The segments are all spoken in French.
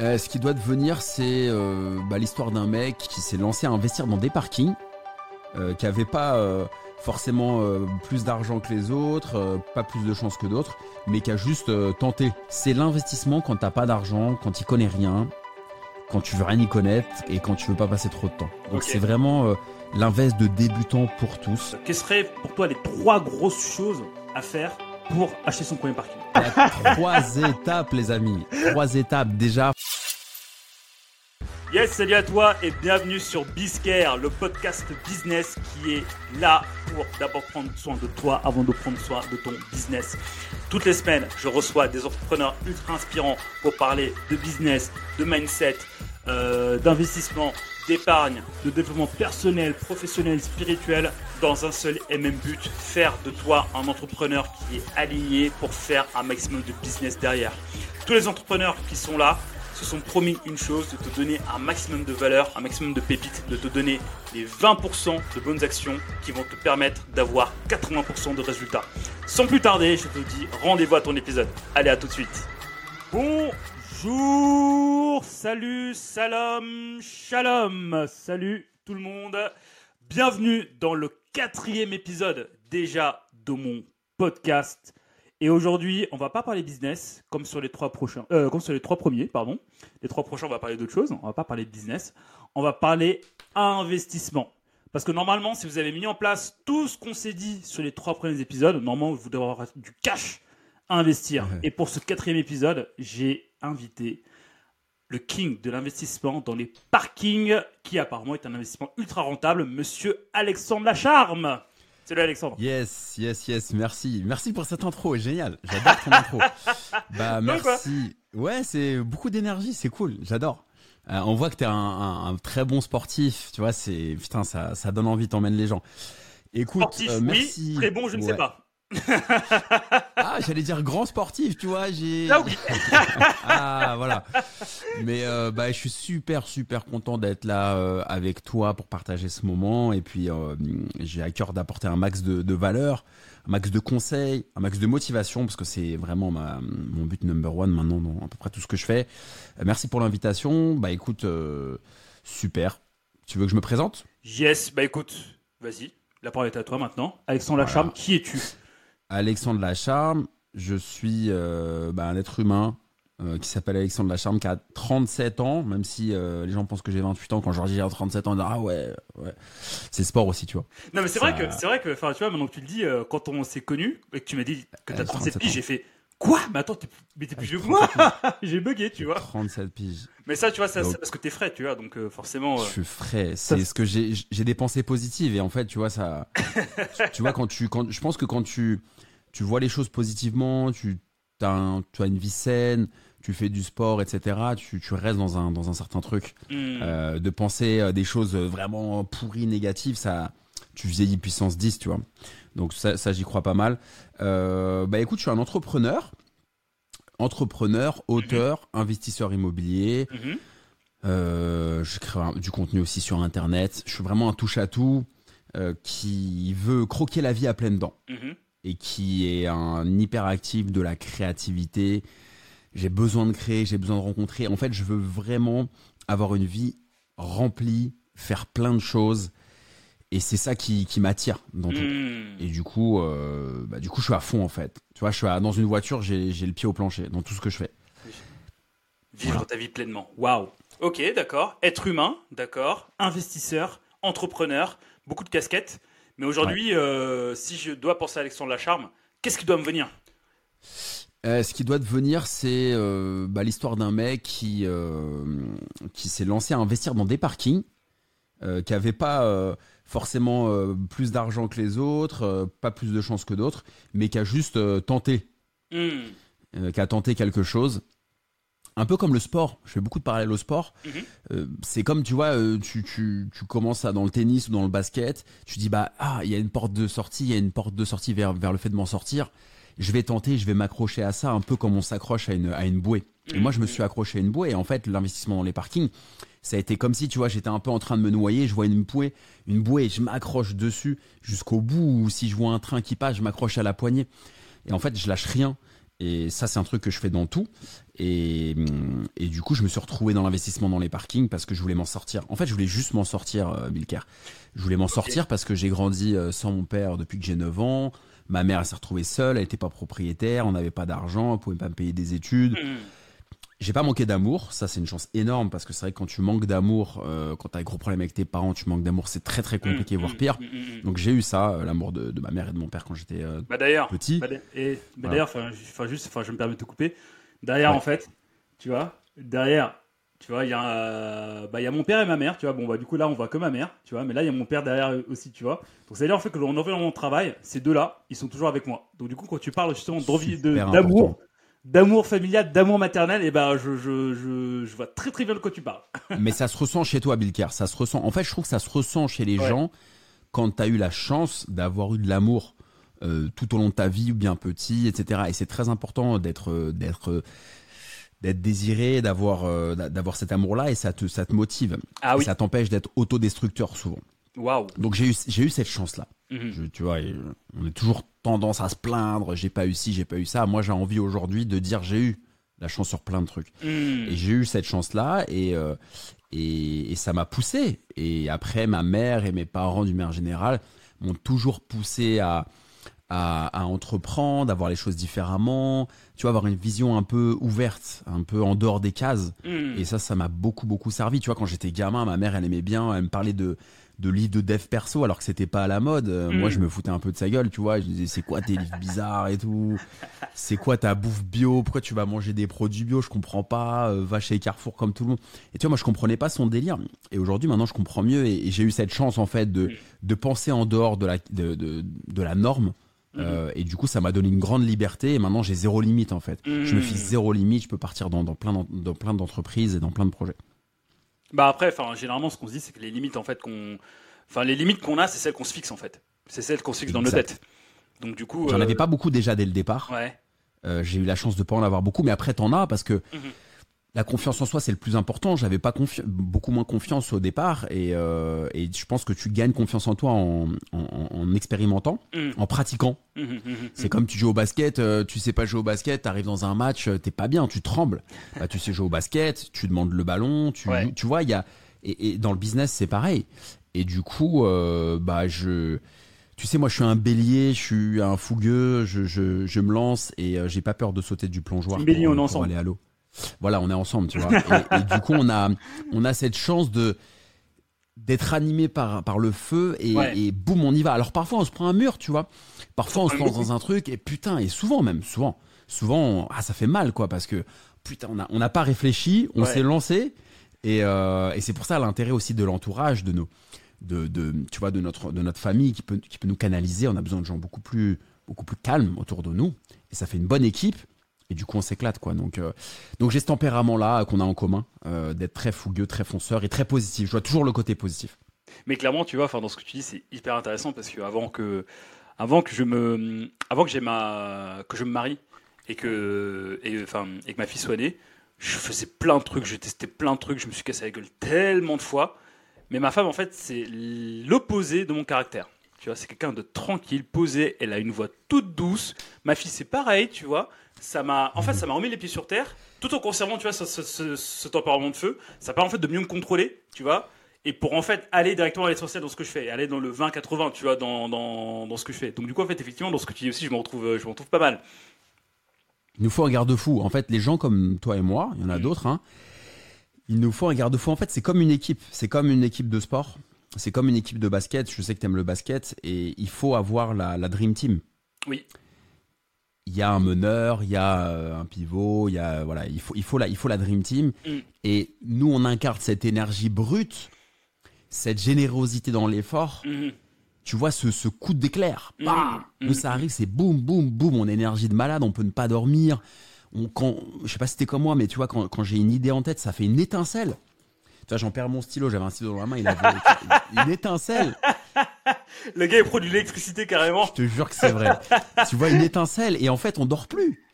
Euh, ce qui doit devenir, c'est euh, bah, l'histoire d'un mec qui s'est lancé à investir dans des parkings, euh, qui avait pas forcément plus d'argent que les autres, pas plus de chance que d'autres, mais qui a juste tenté. C'est l'investissement quand t'as pas d'argent, quand tu connais rien, quand tu veux rien y connaître et quand tu veux pas passer trop de temps. Donc c'est vraiment l'invest de débutant pour tous. Quelles seraient pour toi les trois grosses choses à faire pour acheter son premier parking trois étapes, les amis. Trois étapes déjà. Yes, salut à toi et bienvenue sur Biscare, le podcast business qui est là pour d'abord prendre soin de toi avant de prendre soin de ton business. Toutes les semaines, je reçois des entrepreneurs ultra inspirants pour parler de business, de mindset, euh, d'investissement, d'épargne, de développement personnel, professionnel, spirituel, dans un seul et même but, faire de toi un entrepreneur qui est aligné pour faire un maximum de business derrière. Tous les entrepreneurs qui sont là se sont promis une chose, de te donner un maximum de valeur, un maximum de pépites, de te donner les 20% de bonnes actions qui vont te permettre d'avoir 80% de résultats. Sans plus tarder, je te dis rendez-vous à ton épisode. Allez, à tout de suite. Bonjour, salut, salam, shalom, salut tout le monde. Bienvenue dans le quatrième épisode déjà de mon podcast. Et aujourd'hui, on va pas parler business comme sur les trois prochains, euh, comme sur les trois premiers, pardon. Les trois prochains, on va parler d'autre chose. On va pas parler de business. On va parler investissement. Parce que normalement, si vous avez mis en place tout ce qu'on s'est dit sur les trois premiers épisodes, normalement, vous devez avoir du cash à investir. Ouais. Et pour ce quatrième épisode, j'ai invité le king de l'investissement dans les parkings, qui apparemment est un investissement ultra rentable, monsieur Alexandre Lacharme. Salut Alexandre. Yes, yes, yes, merci. Merci pour cette intro, génial. J'adore ton intro. Bah, merci. Ouais, c'est beaucoup d'énergie, c'est cool, j'adore. Euh, on voit que t'es un, un, un très bon sportif, tu vois, c'est, putain, ça, ça donne envie, t'emmènes les gens. Écoute, Sportif, euh, merci. oui. Très bon, je ne sais pas. Ah, j'allais dire grand sportif, tu vois, j'ai. Ah oui. Ah, voilà. Mais euh, bah, je suis super, super content d'être là euh, avec toi pour partager ce moment. Et puis, euh, j'ai à cœur d'apporter un max de, de valeur, un max de conseils, un max de motivation, parce que c'est vraiment ma, mon but number one maintenant dans à peu près tout ce que je fais. Merci pour l'invitation. Bah, écoute, super. Tu veux que je me présente? Yes, bah écoute, vas-y. La parole est à toi maintenant. Alexandre Voilà. Lacharme, qui es-tu? Alexandre Lacharme. Je suis euh, bah, un être humain euh, qui s'appelle Alexandre Lacharme, qui a 37 ans, même si euh, les gens pensent que j'ai 28 ans. Quand je leur dis j'ai 37 ans, ils disent ah ouais, ouais. C'est sport aussi, tu vois. Non, mais c'est Ça- vrai que, c'est vrai que, enfin, tu vois, maintenant que tu le dis, quand on s'est connus et que tu m'as dit que t'as Euh, 37 37 piges, j'ai fait quoi? Mais attends, t'es, mais t'es plus vieux que moi J'ai bugué, tu vois. 37 piges. Mais ça, tu vois, ça, Donc- c'est parce que t'es frais, tu vois, donc euh, forcément. Je euh, suis frais. ça- C'est ce que j'ai. J'ai des pensées positives et en fait, tu vois ça. tu, tu vois quand tu, quand je pense que quand tu, tu vois les choses positivement, tu as, un- tu as une vie saine, tu fais du sport, etc. Tu, tu restes dans un dans un certain truc. hmm. Euh, de penser euh, des choses vraiment pourries, négatives, ça, tu vieillis puissance 10, tu vois. Donc ça, ça j'y crois pas mal. Euh, bah écoute, je suis un entrepreneur, entrepreneur, auteur, investisseur immobilier. Mhm. Euh, je crée du contenu aussi sur Internet. Je suis vraiment un touche-à-tout euh, qui veut croquer la vie à pleines dents Mhm. et qui est un hyperactif de la créativité. J'ai besoin de créer, j'ai besoin de rencontrer. En fait, je veux vraiment avoir une vie remplie, faire plein de choses. Et c'est ça qui, qui m'attire dans tout. Hmm. Et du coup, euh, bah, du coup, je suis à fond en fait. Tu vois, je suis à- dans une voiture, j'ai j'ai le pied au plancher dans tout ce que je fais. Vivre Voilà. ta vie pleinement. Waouh. Ok, d'accord. Être humain, d'accord. Investisseur, entrepreneur, beaucoup de casquettes. Mais aujourd'hui, euh, si je dois penser à Alexandre Lacharme, qu'est-ce qui doit me venir? Euh, ce qui doit devenir, c'est bah, l'histoire d'un mec qui, qui s'est lancé à investir dans des parkings, qui avait pas forcément euh, plus d'argent que les autres, euh, pas plus de chance que d'autres, mais qui a juste euh, tenté, euh, qui a tenté quelque chose. Un peu comme le sport, je fais beaucoup de parallèles au sport. Mhm. C'est comme, tu vois, tu, tu, tu commences à, dans le tennis ou dans le basket, tu dis, bah, ah, il y a une porte de sortie, il y a une porte de sortie vers, vers le fait de m'en sortir. Je vais tenter, je vais m'accrocher à ça, un peu comme on s'accroche à une, à une bouée. Et moi, je me suis accroché à une bouée. Et en fait, l'investissement dans les parkings, ça a été comme si, tu vois, j'étais un peu en train de me noyer, je vois une bouée, une bouée, et je m'accroche dessus jusqu'au bout. Ou si je vois un train qui passe, je m'accroche à la poignée. Et en fait, je lâche rien. Et ça, c'est un truc que je fais dans tout. Et, et du coup, je me suis retrouvé dans l'investissement dans les parkings parce que je voulais m'en sortir. En fait, je voulais juste m'en sortir, euh, Bilker. Je voulais m'en sortir parce que j'ai grandi euh, sans mon père depuis que j'ai 9 ans. Ma mère, elle s'est retrouvée seule, elle n'était pas propriétaire, on n'avait pas d'argent, elle pouvait pas me payer des études. Mm. J'ai pas manqué d'amour, ça c'est une chance énorme parce que c'est vrai que quand tu manques d'amour, euh, quand t'as un gros problème avec tes parents, tu manques d'amour, c'est très très compliqué, Mm, voire mm, pire. mm. Donc j'ai eu ça, euh, l'amour de, de ma mère et de mon père quand j'étais euh, Bah petit. bah, bah Voilà. d'ailleurs, enfin, juste, enfin, je me permets de te couper. Derrière, Ouais. en fait, tu vois, derrière, tu vois, il y a, bah, il y a mon père et ma mère, tu vois. Bon, bah, du coup, là, on voit que ma mère, tu vois, mais là, il y a mon père derrière aussi, tu vois. Donc, c'est-à-dire, en fait, que dans mon environnement de travail, ces deux-là, ils sont toujours avec moi. Donc, du coup, quand tu parles justement d'amour. D'amour familial, d'amour maternel, et ben, je, je, je, je vois très très bien de quoi tu parles. Mais ça se ressent chez toi, Bilker. Ça se ressent. En fait, je trouve que ça se ressent chez les Ouais. gens quand tu as eu la chance d'avoir eu de l'amour euh, tout au long de ta vie, ou bien petit, etc. Et c'est très important d'être, euh, d'être, euh, d'être désiré, d'avoir, d'a- d'avoir cet amour-là, et ça te, ça te motive. Ah oui. Ça t'empêche d'être autodestructeur souvent. Waouh. Donc j'ai eu, j'ai eu cette chance-là. Mhm. Je- tu vois, on est toujours tendance à se plaindre. J'ai pas eu ci, j'ai pas eu ça. Moi, j'ai envie aujourd'hui de dire j'ai eu la chance sur plein de trucs. Mhm. Et j'ai eu cette chance-là et, euh, et, et ça m'a poussé. Et après, ma mère et mes parents, du manière générale, m'ont toujours poussé à, à, à entreprendre, à voir les choses différemment, tu vois, avoir une vision un peu ouverte, un peu en dehors des cases. Mhm. Et ça, ça m'a beaucoup, beaucoup servi. Tu vois, quand j'étais gamin, ma mère, elle aimait bien, elle me parlait de, de livres de dev perso alors que c'était pas à la mode. Euh, Mm. Moi, je me foutais un peu de sa gueule, tu vois. Je disais, c'est quoi tes livres bizarres et tout? C'est quoi ta bouffe bio? Pourquoi tu vas manger des produits bio? Je comprends pas. Euh, va chez Carrefour comme tout le monde. Et tu vois, moi, je comprenais pas son délire. Et aujourd'hui, maintenant, je comprends mieux et, et j'ai eu cette chance, en fait, de, Mm. de penser en dehors de la, de, de, de la norme. Mhm. Euh, et du coup, ça m'a donné une grande liberté. Et maintenant, j'ai zéro limite, en fait. Je me fixe zéro limite. Je peux partir dans, dans plein d'en- dans plein d'entreprises et dans plein de projets. Bah après, enfin, généralement, ce qu'on se dit, c'est que les limites, en fait, qu'on, enfin, les limites qu'on a, c'est celles qu'on se fixe, en fait. C'est celles qu'on se fixe dans nos têtes. Donc du coup, J'en euh, avais pas beaucoup déjà dès le départ. Ouais. Euh, j'ai eu la chance de pas en avoir beaucoup, mais après t'en as parce que Mhm. La confiance en soi c'est le plus important. J'avais pas confi- beaucoup moins confiance au départ et, euh, et je pense que tu gagnes confiance en toi en, en- en expérimentant, Mhm. en pratiquant. Mhm, mhm, C'est comme tu joues au basket, euh, tu sais pas jouer au basket, t'arrives dans un match, euh, t'es pas bien, tu trembles. Bah, tu sais jouer au basket, tu demandes le ballon, tu, Ouais. joues- tu vois, il y a et, et dans le business c'est pareil. Et du coup, euh, bah je, tu sais, moi je suis un bélier, je suis un fougueux, je, je, je me lance et j'ai pas peur de sauter du plongeoir bélier, pour, on pour ensemble. aller à l'eau. Voilà, on est ensemble, tu vois. Et, et du coup, on a, on a cette chance de d'être animé par, par le feu et, Ouais. et boum, on y va. Alors parfois, on se prend un mur, tu vois. Parfois, on se lance dans un truc et putain, et souvent même, souvent, souvent, on- ah, ça fait mal, quoi, parce que putain, on n'a on pas réfléchi, on Ouais. s'est lancé. Et, euh, et c'est pour ça l'intérêt aussi de l'entourage, de nos, de, de, tu vois, de notre, de notre famille qui peut, qui peut nous canaliser. On a besoin de gens beaucoup plus, beaucoup plus calmes autour de nous. Et ça fait une bonne équipe. Et du coup, on s'éclate, quoi. Donc, euh, donc j'ai ce tempérament-là qu'on a en commun, euh, d'être très fougueux, très fonceur et très positif. Je vois toujours le côté positif. Mais clairement, tu vois, dans ce que tu dis, c'est hyper intéressant parce que avant que, avant que je me, avant que j'ai ma, que je me marie et que, et, et que ma fille soit née, je faisais plein de trucs, je testais plein de trucs, je me suis cassé la gueule tellement de fois. Mais ma femme, en fait, c'est l'opposé de mon caractère. Tu vois, c'est quelqu'un de tranquille, posé. Elle a une voix toute douce. Ma fille, c'est pareil, tu vois. Ça m'a, en fait, ça m'a remis les pieds sur terre, tout en conservant, tu vois, ce, ce- ce- ce tempérament de feu. Ça permet en fait de mieux me contrôler, tu vois. Et pour en fait aller directement à l'essentiel dans ce que je fais, aller dans le 20-80, tu vois, dans, dans, dans ce que je fais. Donc du coup, en fait, effectivement, dans ce que tu dis aussi, je me retrouve, je me retrouve pas mal. Il nous faut un garde-fou. En fait, les gens comme toi et moi, il y en a Mm. d'autres, hein, il nous faut un garde-fou. En fait, c'est comme une équipe. C'est comme une équipe de sport. C'est comme une équipe de basket. Je sais que tu aimes le basket. Et il faut avoir la, la Dream Team. Oui. Il y a un meneur, il y a euh, un pivot, il y a voilà, il faut il faut la il faut la dream team Mm. et nous on incarne cette énergie brute, cette générosité dans l'effort. Mhm. Tu vois ce, ce coup d'éclair. Mm. Bah Mm. Nous ça arrive, c'est boum boum boum, on a énergie de malade, on peut ne pas dormir. On, quand, je sais pas si c'était comme moi, mais tu vois quand, quand j'ai une idée en tête, ça fait une étincelle. Tu vois, j'en perds mon stylo, j'avais un stylo dans la main, il avait une étincelle. Le gars, il produit de l'électricité carrément. Je te jure que c'est vrai. tu vois une étincelle et en fait on dort plus.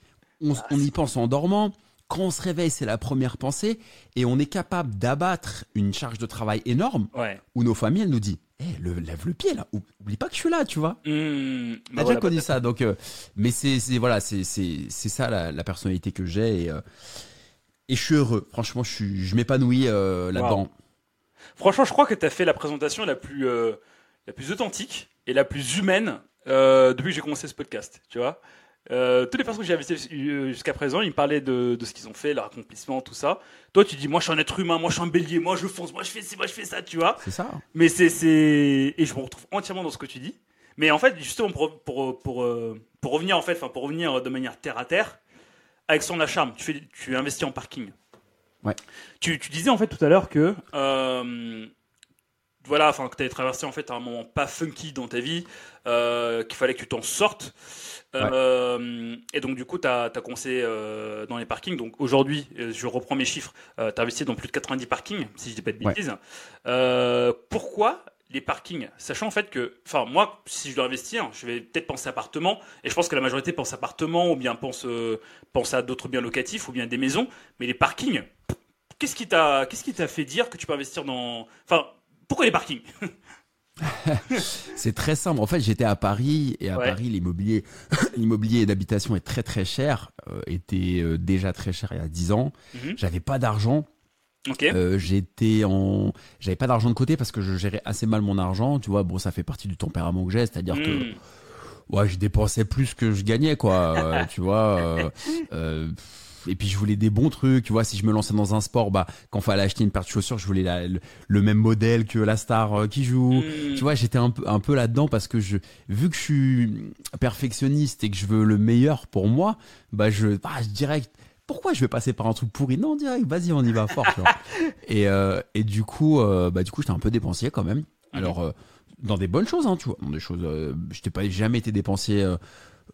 On, on y pense en dormant. Quand on se réveille, c'est la première pensée et on est capable d'abattre une charge de travail énorme Ouais. où nos familles elles nous disent Eh, le, lève le pied là, oublie pas que je suis là, tu vois. Mmh, T'as déjà connu ça, donc. euh, mais c'est, voilà, c'est, ça la, la personnalité que j'ai et, euh, et je suis heureux. Franchement, je je m'épanouis euh, là-dedans. Franchement, je crois que tu as fait la présentation la plus, la plus authentique et la plus humaine euh, depuis que j'ai commencé ce podcast. Tu vois, euh, toutes les personnes que j'ai invitées euh, jusqu'à présent, ils me parlaient de, de ce qu'ils ont fait, leur accomplissement, tout ça. Toi, tu dis, moi, je suis un être humain, moi, je suis un bélier, moi, je fonce, moi, je fais ci, moi, je fais ça, tu vois. C'est ça. Mais c'est, c'est, et je me retrouve entièrement dans ce que tu dis. Mais en fait, justement, pour, pour, pour, pour revenir, en fait, enfin, pour revenir de manière terre à terre, avec son acharme, tu fais, tu investis en parking. Ouais. Tu, tu disais, en fait, tout à l'heure que, euh, voilà, enfin, que tu avais traversé, en fait, un moment pas funky dans ta vie, euh, qu'il fallait que tu t'en sortes. Euh, Et donc, du coup, tu as, commencé euh, dans les parkings. Donc, aujourd'hui, euh, je reprends mes chiffres, tu as investi dans plus de 90 parkings, si je dis pas de bêtises. Euh, pourquoi les parkings, sachant en fait que, enfin moi, si je dois investir, je vais peut-être penser appartement, et je pense que la majorité pense appartement, ou bien pense, euh, pense à d'autres biens locatifs, ou bien des maisons, mais les parkings, qu'est-ce qui t'a, qu'est-ce qui t'a fait dire que tu peux investir dans, enfin, pourquoi les parkings C'est très simple. En fait, j'étais à Paris et à Ouais. Paris, l'immobilier, l'immobilier d'habitation est très très cher, euh, était euh, déjà très cher il y a 10 ans. Mhm. J'avais pas d'argent. Euh, j'étais en, j'avais pas d'argent de côté parce que je gérais assez mal mon argent. Tu vois, bon, ça fait partie du tempérament que j'ai, c'est-à-dire que Hmm. ouais, je dépensais plus que je gagnais, quoi. tu vois. euh, et puis je voulais des bons trucs, tu vois. Si je me lançais dans un sport, bah, quand fallait acheter une paire de chaussures, je voulais la- le, le même modèle que la star euh, qui joue. Hmm. Tu vois, j'étais un peu, un peu là-dedans parce que je, vu que je suis perfectionniste et que je veux le meilleur pour moi, bah, je, bah, je dirais, pourquoi je vais passer par un truc pourri? Non, direct, vas-y, on y va fort. tu vois. et, euh, et du coup, euh, bah, du coup, j'étais un peu dépensier quand même. Alors, euh, dans des bonnes choses, hein, tu vois, dans des choses, euh, je t'ai pas jamais été dépensier euh,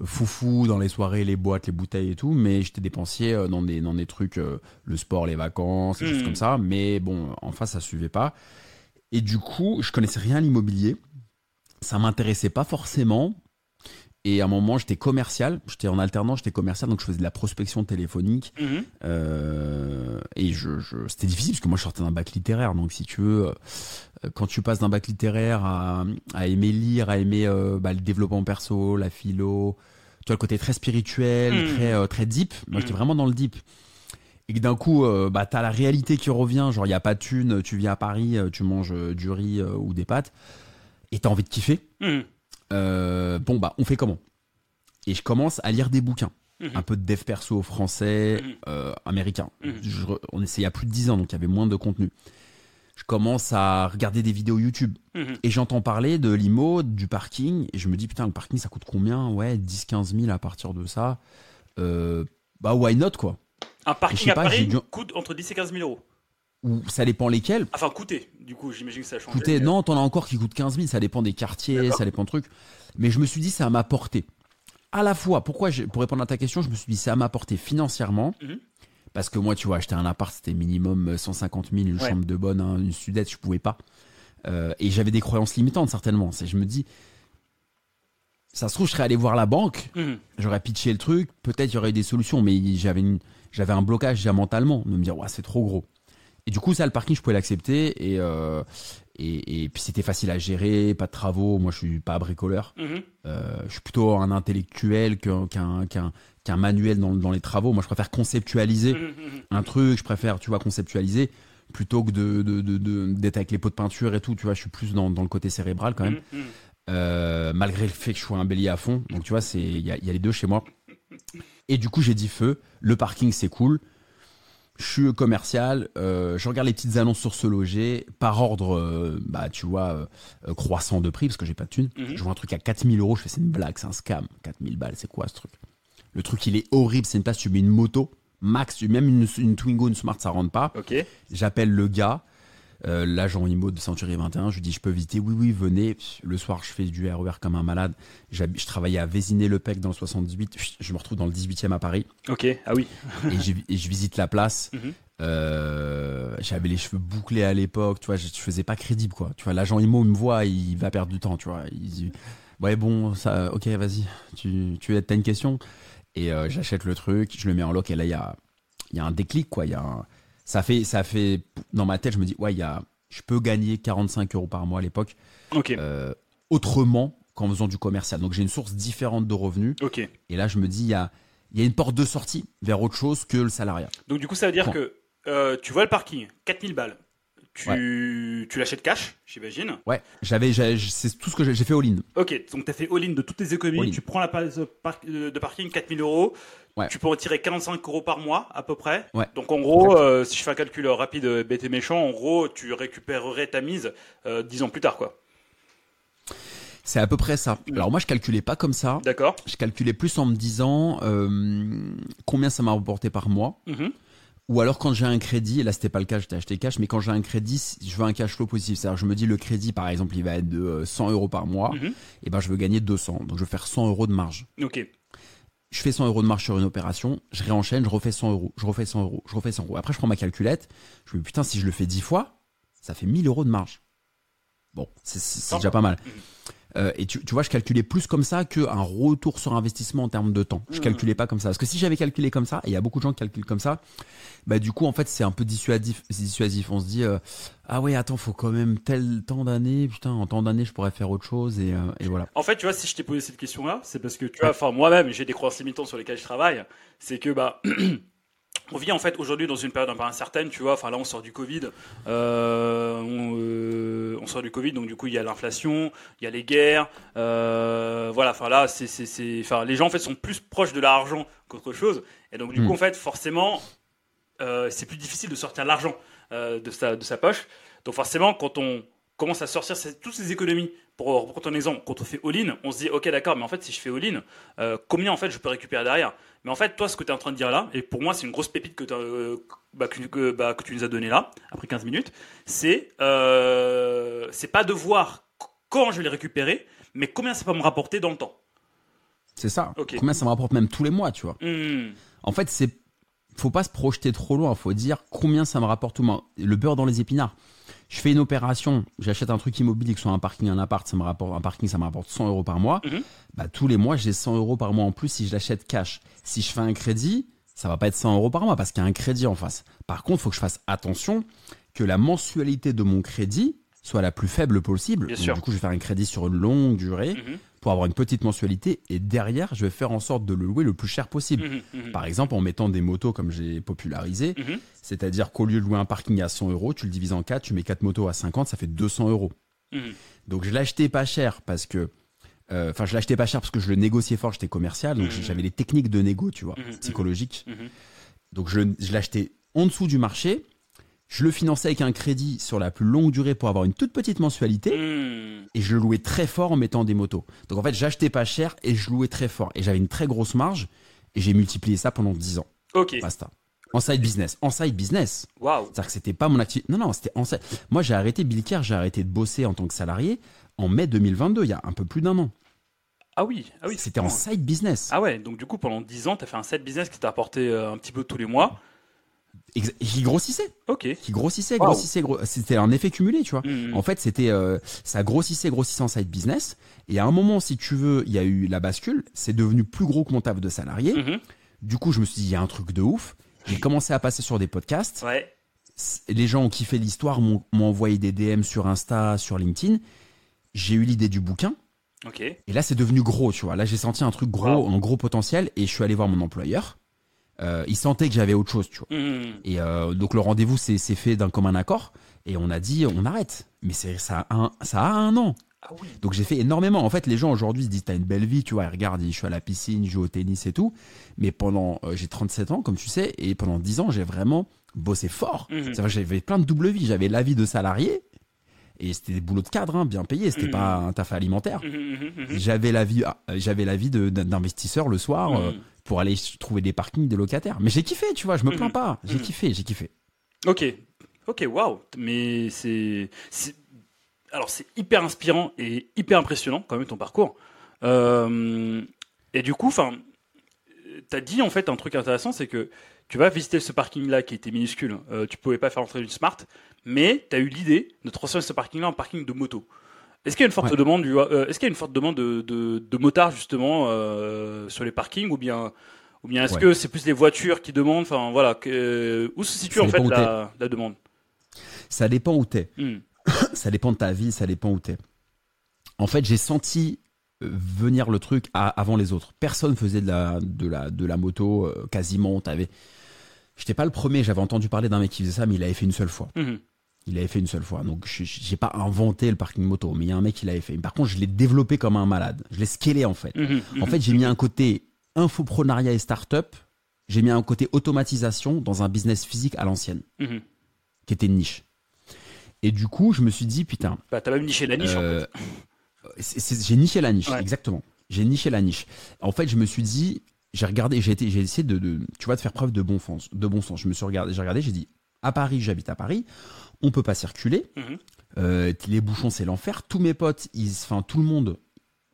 foufou dans les soirées, les boîtes, les bouteilles et tout, mais j'étais dépensier euh, dans des, dans des trucs, euh, le sport, les vacances, des choses Mhm. comme ça. Mais bon, en face, ça suivait pas. Et du coup, je connaissais rien à l'immobilier. Ça m'intéressait pas forcément. Et à un moment, j'étais commercial. J'étais en alternance, j'étais commercial, donc je faisais de la prospection téléphonique. Mhm. Euh, et je, je- c'était difficile parce que moi, je sortais d'un bac littéraire. Donc, si tu veux, euh, quand tu passes d'un bac littéraire à, à aimer lire, à aimer euh, bah, le développement perso, la philo, tu vois, le côté très spirituel, Mhm. très, euh, très deep. Moi, j'étais Mhm. vraiment dans le deep. Et que d'un coup, bah, t'as la réalité qui revient. Genre, il n'y a pas de thune, tu viens à Paris, tu manges du riz ou des pâtes. Et t'as envie de kiffer. Mhm. Euh, bon, bah, on fait comment? Et je commence à lire des bouquins. Mhm. Un peu de dev perso français, Mhm. euh, américain. Mhm. Je on essayait il y a plus de 10 ans, donc il y avait moins de contenu. Je commence à regarder des vidéos YouTube. Et j'entends parler de l'IMO, du parking. Et je me dis, putain, le parking, ça coûte combien? Ouais, 10-15 000 à partir de ça. Euh, bah, why not, quoi? Un parking à Paris dû- coûte entre 10 et 15 000 euros. Ou ça dépend lesquels. Enfin, coûter. Du coup, j'imagine que ça a changé. Écoutez, mais- non, t'en as encore qui coûtent 15 000, ça dépend des quartiers, ça dépend de trucs. Mais je me suis dit, ça m'a porté. À la fois, pourquoi pour répondre à ta question, je me suis dit, ça m'a porté financièrement. Mhm. Parce que moi, tu vois, acheter un appart, c'était minimum 150 000, une Ouais. chambre de bonne, hein, une sudette, je pouvais pas. Euh, et j'avais des croyances limitantes, certainement. Je me dis, ça se trouve, je serais allé voir la banque, Mhm. j'aurais pitché le truc, peut-être il y aurait eu des solutions, mais j'avais j'avais un blocage déjà mentalement, de me dire, ouais, c'est trop gros. Et du coup, ça, le parking, je pouvais l'accepter, et, euh, et, et puis c'était facile à gérer, pas de travaux, moi je suis pas bricoleur, Mhm. Euh, je suis plutôt un intellectuel qu'un, qu'un, qu'un, qu'un manuel dans, dans les travaux, moi je préfère conceptualiser Mhm. Mhm. un truc, je préfère, tu vois, conceptualiser, plutôt que de, de, de, de- d'être avec les pots de peinture et tout, tu vois, je suis plus dans, dans le côté cérébral quand même. Euh, malgré le fait que je sois un bélier à fond. Donc tu vois, il y a, il y a les deux chez moi. Et du coup, j'ai dit feu. Le parking, c'est cool. Je suis commercial. euh, je regarde les petites annonces sur ce loger par ordre, euh, bah tu vois, euh, croissant de prix parce que j'ai pas de thune. Mhm. Je vois un truc à 4000 euros. Je fais c'est une blague, c'est un scam. 4000 balles, c'est quoi ce truc? Le truc, il est horrible. C'est une place, tu mets une moto max, même une, une Twingo, une Smart, ça rentre pas. J'appelle le gars, euh, l'agent IMO de Century 21. Je lui dis, je peux visiter Oui, oui, venez. Le soir, je fais du RER comme un malade. Je travaillais à Vésiné-le-Pec dans le 78. Je me retrouve dans le 18e à Paris Ok. Ah oui. et, je visite la place. Mhm. Euh, J'avais les cheveux bouclés à l'époque. Tu vois, je, je faisais pas crédible, quoi. Tu vois, l'agent IMO, me voit, il va perdre du temps, tu vois. Il dit, ouais, bon, ça, ok, vas-y. Tu, tu as une question? Et euh, j'achète le truc, je le mets en loc et là, il y a, il y a un déclic, quoi. Il y a un- ça fait, ça fait, dans ma tête, je me dis, ouais, y a, je peux gagner 45 euros par mois à l'époque. Euh, autrement qu'en faisant du commercial. Donc j'ai une source différente de revenus. Et là, je me dis, il y a, il y a une porte de sortie vers autre chose que le salariat. Donc du coup, ça veut dire Point. que euh, tu vois le parking, 4000 balles. Tu, tu l'achètes cash, j'imagine. Ouais, j'avais, c'est tout ce que j'ai fait all-in. Ok, donc tu as fait all-in de toutes tes économies, tu prends la place de par- de parking 4000 euros, Ouais. tu peux en tirer 45 euros par mois à peu près. Ouais. Donc en gros, euh, si je fais un calcul rapide, euh, bête et méchant, en gros, tu récupérerais ta mise euh, 10 ans plus tard, quoi. C'est à peu près ça. Alors moi, je calculais pas comme ça. D'accord Je calculais plus en me disant euh, combien ça m'a rapporté par mois. Mhm. Ou alors quand j'ai un crédit, et là c'était pas le cas, j'étais acheté cash, mais quand j'ai un crédit, je veux un cash flow positif. C'est-à-dire je me dis le crédit par exemple il va être de euh, 100 euros par mois, Mhm. et ben je veux gagner 200. Donc je veux faire 100 euros de marge. Ok. Je fais 100 euros de marge sur une opération, je réenchaîne, je refais 100 euros, je refais 100 euros, je refais 100 euros. Après je prends ma calculette, je me dis putain si je le fais 10 fois, ça fait 1000 euros de marge. Bon, c'est- déjà pas mal. Euh, et tu, tu vois, je calculais plus comme ça qu'un retour sur investissement en termes de temps. Je Mhm. calculais pas comme ça. Parce que si j'avais calculé comme ça, et il y a beaucoup de gens qui calculent comme ça, bah du coup, en fait, c'est un peu dissuasif. dissuasif. On se dit, euh, ah ouais, attends, faut quand même tel temps d'années. Putain, en temps d'années, je pourrais faire autre chose. Et, euh, et voilà. En fait, tu vois, si je t'ai posé cette question-là, c'est parce que tu vois, enfin moi-même, j'ai des croyances limitantes sur lesquelles je travaille. C'est que bah on vit en fait aujourd'hui dans une période un peu incertaine, tu vois. Enfin là, on sort du Covid, euh, on, euh, on sort du Covid, donc du coup il y a l'inflation, il y a les guerres, euh, voilà. Enfin là, c'est, c'est, c'est, enfin les gens en fait sont plus proches de l'argent qu'autre chose, et donc du coup en fait forcément c'est plus difficile de sortir l'argent de sa de sa poche. Donc forcément, quand on commence à sortir ces- toutes ces économies, pour reprendre ton exemple, quand on fait all-in, on se dit ok d'accord, mais en fait si je fais all-in, euh, combien en fait je peux récupérer derrière? Mais en fait, toi, ce que tu es en train de dire là, et pour moi c'est une grosse pépite que, euh, bah, que, bah, que tu nous as donné là, après 15 minutes, c'est euh, c'est pas de voir quand je vais les récupérer, mais combien ça va me rapporter dans le temps. C'est ça. Ok. Combien ça me rapporte même tous les mois, tu vois. Hmm. En fait, c'est faut pas se projeter trop loin. Faut dire combien ça me rapporte tout le mois. Le beurre dans les épinards. Je fais une opération, j'achète un truc immobilier, que ce soit un parking, un appart, ça me rapporte un parking, ça me rapporte 100 euros par mois. Mhm. Bah tous les mois, j'ai 100 euros par mois en plus si je l'achète cash. Si je fais un crédit, ça va pas être 100 euros par mois parce qu'il y a un crédit en face. Par contre, il faut que je fasse attention que la mensualité de mon crédit soit la plus faible possible. Bien Donc, sûr. Du coup, je vais faire un crédit sur une longue durée Mhm. Pour avoir une petite mensualité et derrière, je vais faire en sorte de le louer le plus cher possible. Mhm. Mhm. Par exemple, en mettant des motos comme j'ai popularisé, Mhm. c'est-à-dire qu'au lieu de louer un parking à 100 euros, tu le divises en 4, tu mets 4 motos à 50, ça fait 200 euros. Donc je l'achetais pas cher parce que, euh, enfin je l'achetais pas cher parce que je le négociais fort, j'étais commercial, donc j'avais les techniques de négo, tu vois, psychologiques. Donc je, je l'achetais en dessous du marché, je le finançais avec un crédit sur la plus longue durée pour avoir une toute petite mensualité. Mhm. Et je le louais très fort en mettant des motos. Donc en fait, j'achetais pas cher et je louais très fort. Et j'avais une très grosse marge. Et j'ai multiplié ça pendant 10 ans. Ok. Basta. En side business. En side business. Waouh. C'est-à-dire que c'était pas mon activité. Non, non, c'était en side. Moi, j'ai arrêté Billcare, j'ai arrêté de bosser en tant que salarié en mai 2022, il y a un peu plus d'un an. Ah oui. Ah oui. C'était en side business. Ah ouais, donc du coup, pendant 10 ans, tu as fait un set business qui t'a apporté euh, un petit peu tous les mois. Qui grossissait. Ok. Qui grossissait, Wow. grossissait, gros- C'était un effet cumulé, tu vois. Mhm. En fait, c'était euh, ça grossissait, grossissait en side business. Et à un moment, si tu veux, il y a eu la bascule. C'est devenu plus gros que mon taf de salarié. Mhm. Du coup, je me suis dit, il y a un truc de ouf. J'ai commencé à passer sur des podcasts. Ouais. Les gens ont kiffé l'histoire, m'ont envoyé des DM sur Insta, sur LinkedIn. J'ai eu l'idée du bouquin. Ok. Et là, c'est devenu gros, tu vois. Là, j'ai senti un truc gros, Wow. un gros potentiel. Et je suis allé voir mon employeur. Euh, il sentait que j'avais autre chose, tu vois. Mhm. Et euh, donc, le rendez-vous s'est fait d'un commun accord. Et on a dit, on arrête. Mais c'est ça, a un, ça a un an. Ah oui. Donc j'ai fait énormément. En fait, les gens aujourd'hui se disent t'as une belle vie, tu vois. Ils regardent, je suis à la piscine, je joue au tennis et tout. Mais pendant, euh, j'ai 37 ans, comme tu sais, et pendant 10 ans, j'ai vraiment bossé fort. C'est vrai, j'avais plein de double vie. J'avais la vie de salarié et c'était des boulots de cadre, hein, bien payés. C'était Mhm. pas un taf alimentaire. Mhm, mhm, mhm. J'avais la vie, ah, j'avais la vie d'investisseur le soir euh, Mhm. pour aller trouver des parkings de locataires. Mais j'ai kiffé, tu vois. Je me plains pas. J'ai kiffé, j'ai kiffé. Ok, ok, waouh. Mais c'est, c'est- alors c'est hyper inspirant et hyper impressionnant quand même ton parcours. Euh, et du coup, enfin, t'as dit en fait un truc intéressant, c'est que tu vas visiter ce parking-là qui était minuscule. Euh, tu pouvais pas faire entrer une Smart, mais t'as eu l'idée de transformer ce parking-là en parking de moto. Est-ce qu'il y a une forte Ouais. demande du, euh, est-ce qu'il y a une forte demande de, de, de motards justement euh, sur les parkings ou bien ou bien est-ce Ouais. que c'est plus les voitures qui demandent? Enfin voilà, que- où se situe Ça en fait la, la demande? Ça dépend où t'es. Hmm. ça dépend de ta vie, ça dépend où t'es. En fait, j'ai senti euh, venir le truc à- avant les autres. Personne faisait de la, de la, de la moto, quasiment. T'avais... J'étais pas le premier, j'avais entendu parler d'un mec qui faisait ça, mais il l'avait fait une seule fois. Mhm. Il l'avait fait une seule fois. Donc, je- j'ai pas inventé le parking moto, mais il y a un mec qui l'avait fait. Par contre, je l'ai développé comme un malade. Je l'ai scalé, en fait. Mhm. En fait, j'ai mis un côté infoprenariat et start-up. J'ai mis un côté automatisation dans un business physique à l'ancienne, Mhm. qui était une niche. Et du coup, je me suis dit, putain, Bah, t'as même niché la niche, en euh, fait. c'est- c'est- j'ai niché la niche, Ouais. exactement. J'ai niché la niche. En fait, je me suis dit, j'ai regardé, j'ai été, j'ai essayé de, de- tu vois, de faire preuve de bon sens, de bon sens. Je me suis regardé, j'ai regardé, j'ai dit, à Paris, j'habite à Paris, on peut pas circuler, Mhm. Euh, les bouchons c'est l'enfer. Tous mes potes, ils, enfin tout le monde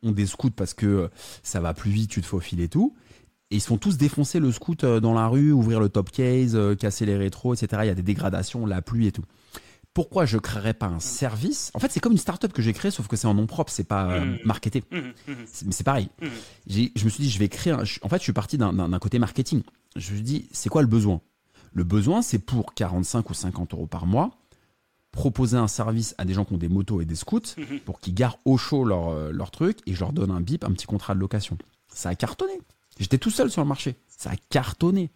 ont des scouts parce que euh, ça va plus vite, tu te faufiles et tout. Et ils se font tous défoncer le scout euh, dans la rue, ouvrir le top case, casser les rétros, etc. Il y a des dégradations, la pluie et tout. Pourquoi je créerais pas un service? En fait, c'est comme une start-up que j'ai créée, sauf que c'est en nom propre, c'est pas euh, Mhm. marketé. Mhm. C'est- Mais c'est pareil. Je me suis dit, je vais créer. un- je- en fait, je suis parti d'un- côté marketing. Je me suis dit, c'est quoi le besoin? Le besoin, c'est pour 45 ou 50 euros par mois, proposer un service à des gens qui ont des motos et des scouts pour qu'ils garent au chaud leur, euh, leur truc et je leur donne un bip, un petit contrat de location. Ça a cartonné. J'étais tout seul sur le marché. Ça a cartonné.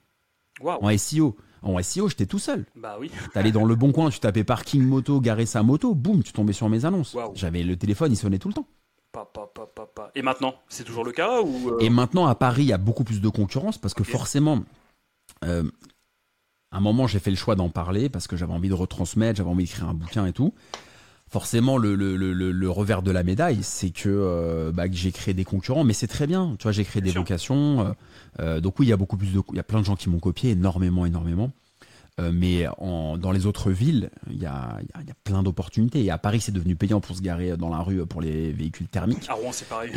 Waouh. En SEO. En SEO, j'étais tout seul. Bah oui. T'allais dans le bon coin, tu tapais parking moto, garer sa moto, boum, tu tombais sur mes annonces. J'avais le téléphone, il sonnait tout le temps. Pa, pa, pa, pa, pa. Et maintenant, c'est toujours le cas ou euh, Et maintenant, à Paris, il y a beaucoup plus de concurrence parce que forcément, euh, à un moment, j'ai fait le choix d'en parler parce que j'avais envie de retransmettre, j'avais envie d'écrire un bouquin et tout. Forcément, le, le, le, le- le revers de la médaille, c'est que, euh, bah, que j'ai créé des concurrents, mais c'est très bien. Tu vois, j'ai créé Bien des sûr. vocations. euh, euh, donc oui, il y a beaucoup plus de, il y a plein de gens qui m'ont copié, énormément, énormément. Euh, mais en, dans les autres villes, il y a, il y a- il y a plein d'opportunités. Et à Paris, c'est devenu payant pour se garer dans la rue pour les véhicules thermiques. à Rouen, c'est pareil.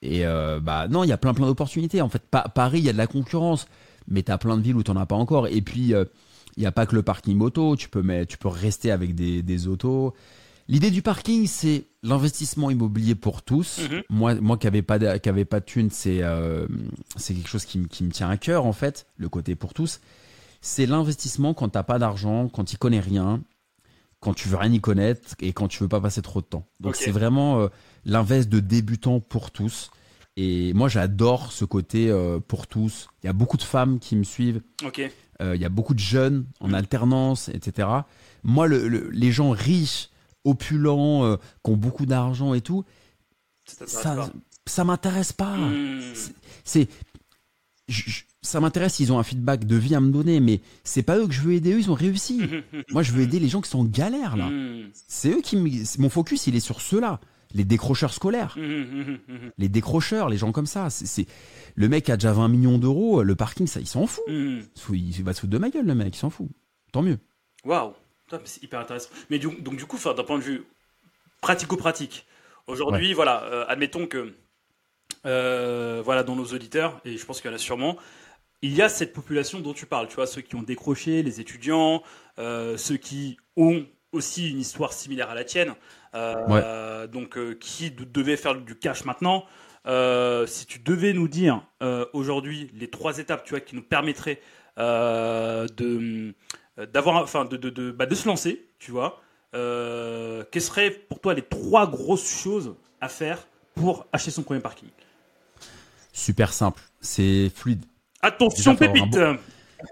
Et bah non, il y a plein plein d'opportunités. En fait, Pa- Paris, il y a de la concurrence, mais t'as plein de villes où t'en as pas encore. Et puis, il y a pas que le parking moto. Tu peux mettre, tu peux rester avec des, des autos. L'idée du parking, c'est l'investissement immobilier pour tous. Mhm. Moi, moi qui avait pas de, qui avait pas de thune, c'est euh, quelque chose qui, me- qui me tient à cœur en fait. Le côté pour tous, c'est l'investissement quand t'as pas d'argent, quand tu connais rien, quand tu veux rien y connaître et quand tu veux pas passer trop de temps. Donc c'est vraiment euh, l'invest de débutant pour tous. Et moi, j'adore ce côté euh, pour tous. Il y a beaucoup de femmes qui me suivent. Euh, il y a beaucoup de jeunes en alternance, etc. Moi, le- le- les gens riches, opulents, euh, qui ont beaucoup d'argent et tout, Ça ça, m'intéresse pas. C'est, je- ça m'intéresse. Ils ont un feedback de vie à me donner, mais c'est pas eux que je veux aider. Eux, ils ont réussi. Moi, je veux aider les gens qui sont en galère là. Hmm. C'est eux qui me, mon focus, il est sur ceux-là, les décrocheurs scolaires. Mhm, mhm, mhm. les décrocheurs, les gens comme ça. C'est, c'est- le mec a déjà 20 millions d'euros, le parking, ça, il s'en fout. Il va se foutre de ma gueule, le mec, il s'en fout. Tant mieux. Waouh, c'est hyper intéressant. Mais du, donc du coup, d'un point de vue pratico-pratique, aujourd'hui, voilà, euh, admettons que, euh, voilà, dans nos auditeurs, et je pense qu'il y en a sûrement, il y a cette population dont tu parles, tu vois, ceux qui ont décroché, les étudiants, euh, ceux qui ont aussi une histoire similaire à la tienne, euh, donc euh, qui de- devaient faire du cash maintenant. Euh, si tu devais nous dire aujourd'hui les trois étapes, tu vois, qui nous permettraient de d'avoir, enfin, de, de, de, bah, de se lancer, tu vois. Euh, quelles seraient pour toi les trois grosses choses à faire pour acheter son premier parking? Super simple. C'est fluide. Attention, Déjà, pépite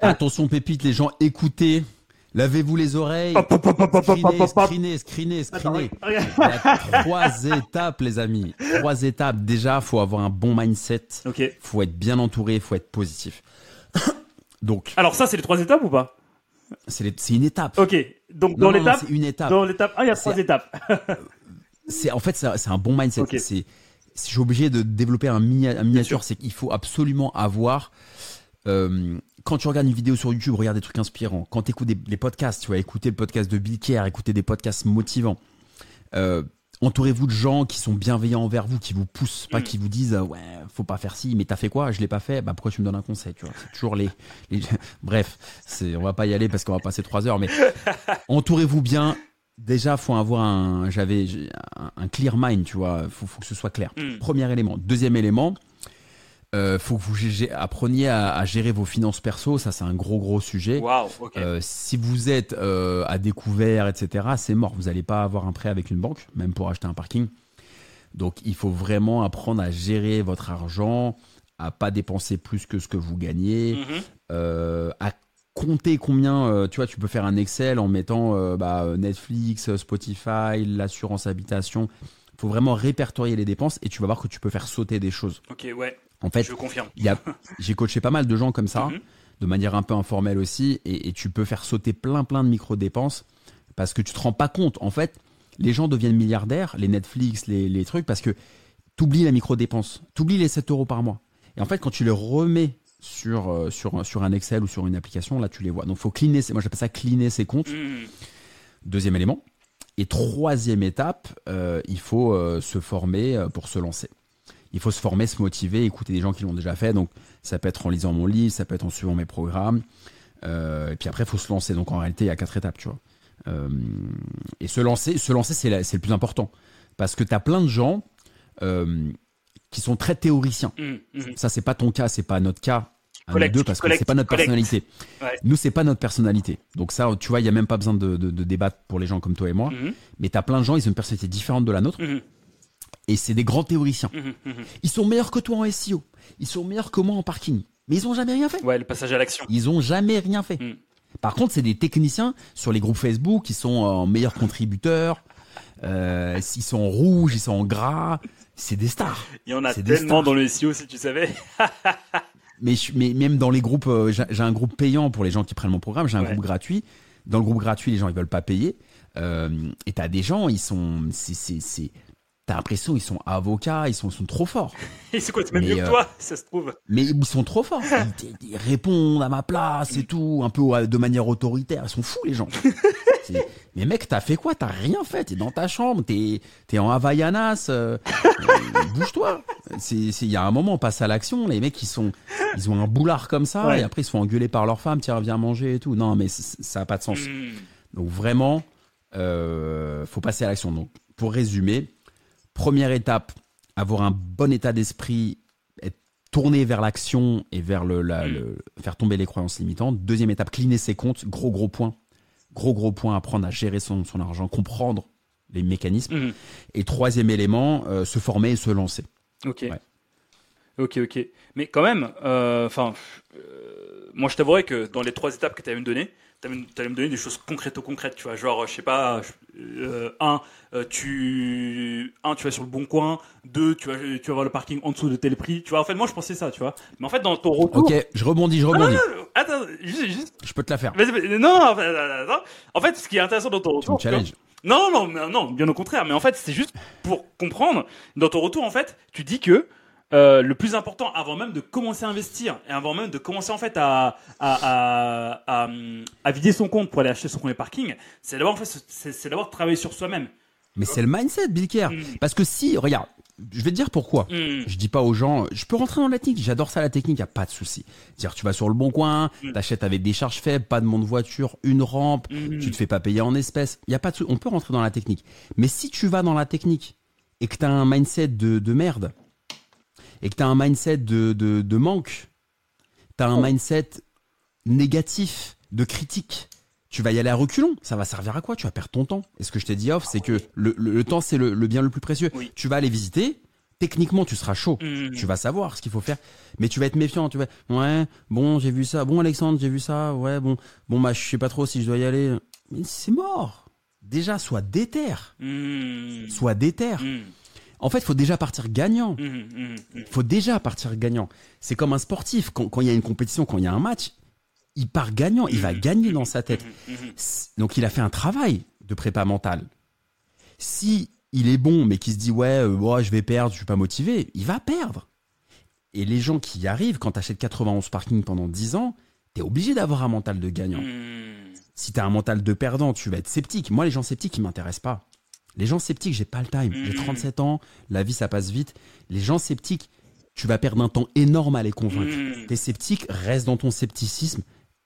Attention, pépite, les gens, écoutez. Lavez-vous les oreilles. Screenez, screenez, screenez. Il y a trois étapes, les amis. Trois étapes. Déjà, faut avoir un bon mindset. Ok. Faut être bien entouré. Faut être positif. Donc, Alors ça, c'est les trois étapes ou pas? C'est une étape. Ok. Donc dans l'étape, c'est une étape. dans l'étape 1, il y a trois étapes. C'est en fait c'est un bon mindset. C'est je suis obligé de développer un, mini- un miniature. C'est qu'il faut absolument avoir. euh, quand tu regardes une vidéo sur YouTube, regarde des trucs inspirants. Quand tu écoutes des, les podcasts, tu vas écouter le podcast de Bill Kerr, écouter des podcasts motivants. Euh, Entourez-vous de gens qui sont bienveillants envers vous, qui vous poussent, pas qui vous disent ouais, faut pas faire ci, mais t'as fait quoi? Je l'ai pas fait. Bah pourquoi tu me donnes un conseil? Tu vois, c'est toujours les. les... Bref, c'est on va pas y aller parce qu'on va passer trois heures, mais entourez-vous bien. Déjà, faut avoir un, j'avais un, un clear mind, tu vois. Faut, faut que ce soit clair. Mm. Premier élément. Deuxième élément, euh, faut que vous appreniez à, à gérer vos finances perso. Ça, c'est un gros, gros sujet. Euh, si vous êtes euh, à découvert, etc., c'est mort. Vous n'allez pas avoir un prêt avec une banque, même pour acheter un parking. Donc, il faut vraiment apprendre à gérer votre argent, à pas dépenser plus que ce que vous gagnez, Mhm. euh, à compter combien. tu vois, tu peux faire un Excel en mettant bah, Netflix, Spotify, l'assurance habitation. Il faut vraiment répertorier les dépenses et tu vas voir que tu peux faire sauter des choses. Ok, ouais, En fait, je confirme. j'ai coaché pas mal de gens comme ça, Mhm. de manière un peu informelle aussi, et, et tu peux faire sauter plein plein de micro-dépenses parce que tu te rends pas compte. En fait, les gens deviennent milliardaires, les Netflix, les, les trucs, parce que t'oublies la micro-dépense, t'oublies les 7 euros par mois. Et en fait, quand tu les remets sur, euh, sur, sur un Excel ou sur une application, là, tu les vois. Donc, faut cleaner, moi j'appelle ça cleaner ses comptes. Mhm. Deuxième élément. Et troisième étape, euh, il faut euh, se former euh, pour se lancer. Il faut se former, se motiver, écouter des gens qui l'ont déjà fait. Donc, ça peut être en lisant mon livre, ça peut être en suivant mes programmes. Euh, et puis après, il faut se lancer. Donc, en réalité, il y a quatre étapes, tu vois. Et se lancer, se lancer, c'est la- le plus important. Parce que tu as plein de gens qui sont très théoriciens. Mhm. Mhm. Ça, c'est pas ton cas, c'est pas notre cas. Nous collecte, deux, parce que c'est pas notre collecte. personnalité. Ouais. Nous, c'est pas notre personnalité. Donc ça, tu vois, il y a même pas besoin de, de- de débattre pour les gens comme toi et moi. Mhm. Mais t'as plein de gens, ils ont une personnalité différente de la nôtre. Mhm. Et c'est des grands théoriciens. Mhm. Ils sont meilleurs que toi en SEO. Ils sont meilleurs que moi en parking. Mais ils ont jamais rien fait. Ouais, le passage à l'action. Ils ont jamais rien fait. Par contre, c'est des techniciens sur les groupes Facebook qui sont en meilleurs contributeurs. Euh, ils sont en rouge, ils sont en gras. C'est des stars. Il y en a tellement dans le SEO, si tu savais. Mais, mais même dans les groupes, euh, j'ai j'ai un groupe payant pour les gens qui prennent mon programme, j'ai un Ouais. groupe gratuit. Dans le groupe gratuit, les gens ils veulent pas payer. Euh, et t'as des gens, ils sont, c'est, c'est, c'est- t'as l'impression ils sont avocats, ils sont, ils sont trop forts. Et c'est quoi, même Mais, mieux que euh, toi, ça se trouve. Mais ils sont trop forts. Ils, ils- ils répondent à ma place et tout, un peu de manière autoritaire. Ils sont fous les gens. Mais mec, t'as fait quoi? T'as rien fait. T'es dans ta chambre, t'es es en Havaianas. euh, euh, Bouge-toi. C'est c'est- il y a un moment, on passe à l'action. Les mecs, ils sont, ils ont un boulard comme ça Ouais. et après ils se font engueuler par leur femme. Tiens, viens manger et tout. Non, mais ça a pas de sens. Mhm. Donc vraiment, euh, faut passer à l'action. Donc pour résumer, première étape, avoir un bon état d'esprit, être tourné vers l'action et vers le, la- le- faire tomber les croyances limitantes. Deuxième étape, cleaner ses comptes, gros gros point, gros gros point, apprendre à gérer son, son argent, comprendre les mécanismes. Mhm. Et troisième élément, euh, se former et se lancer. Ok. Ouais. Ok, ok. Mais quand même, euh, enfin, euh, moi je t'avouerais que dans les trois étapes que tu allais me donner, tu allais me donner des choses concrètes au concrètes, tu vois. Genre, je sais pas, euh, un, euh, tu, un, tu vas sur le bon coin, deux, tu vas, tu vas voir le parking en dessous de tel prix, tu vois. En fait, moi je pensais ça, tu vois. Mais en fait, dans ton retour. Ok, je rebondis, je rebondis. Attends, juste, juste. Je peux te la faire. Non, non, attends. En fait, ce qui est intéressant dans ton retour. tu vois, challenges. non, non, non, non, bien au contraire. Mais en fait, c'est juste pour comprendre. Dans ton retour, en fait, tu dis que euh, le plus important, avant même de commencer à investir et avant même de commencer en fait à à, à, vider son compte pour aller acheter son premier parking, c'est d'abord en fait, c'est de travailler sur soi-même. Mais c'est le mindset, Bill Kerr. Mm. Parce que si, regarde, je vais te dire pourquoi. Mm. Je dis pas aux gens, je peux rentrer dans la technique, j'adore ça la technique, y a pas de souci. Dire tu vas sur le bon coin, Mm. t'achètes avec des charges faibles, pas de monde voiture, une rampe, Mm. tu te fais pas payer en espèces, y a pas de souci, on peut rentrer dans la technique. Mais si tu vas dans la technique et que t'as un mindset de, de merde et que t'as un mindset de, de, de manque, t'as un mindset négatif, de critique, tu vas y aller à reculons. Ça va servir à quoi? Tu vas perdre ton temps. Et ce que je t'ai dit off, c'est que le, le- le temps, c'est le, le bien le plus précieux. Oui. Tu vas aller visiter. Techniquement, tu seras chaud. Mm. Tu vas savoir ce qu'il faut faire. Mais tu vas être méfiant. Tu vas, ouais, bon, j'ai vu ça. Bon, Alexandre, j'ai vu ça. Ouais, bon, bon, bah, je sais pas trop si je dois y aller. Mais c'est mort. Déjà, sois déter. Mm. Sois déter. Mm. En fait, faut déjà partir gagnant. Mm. Mm. Mm. faut déjà partir gagnant. C'est comme un sportif. Quand, il y a une compétition, quand il y a un match, il part gagnant. Il va gagner dans sa tête. Donc il a fait un travail de prépa mentale. Si il est bon, mais qu'il se dit ouais, euh, bon, je vais perdre, je suis pas motivé, il va perdre. Et les gens qui y arrivent, quand tu achètes 91 parkings pendant 10 ans, t'es obligé d'avoir un mental de gagnant. Si t'as un mental de perdant, tu vas être sceptique. Moi, les gens sceptiques, ils m'intéressent pas. Les gens sceptiques, j'ai pas le time. J'ai Mhm. 37 ans, la vie, ça passe vite. Les gens sceptiques, tu vas perdre un temps énorme à les convaincre. Mm. T'es sceptique, reste dans ton scepticisme.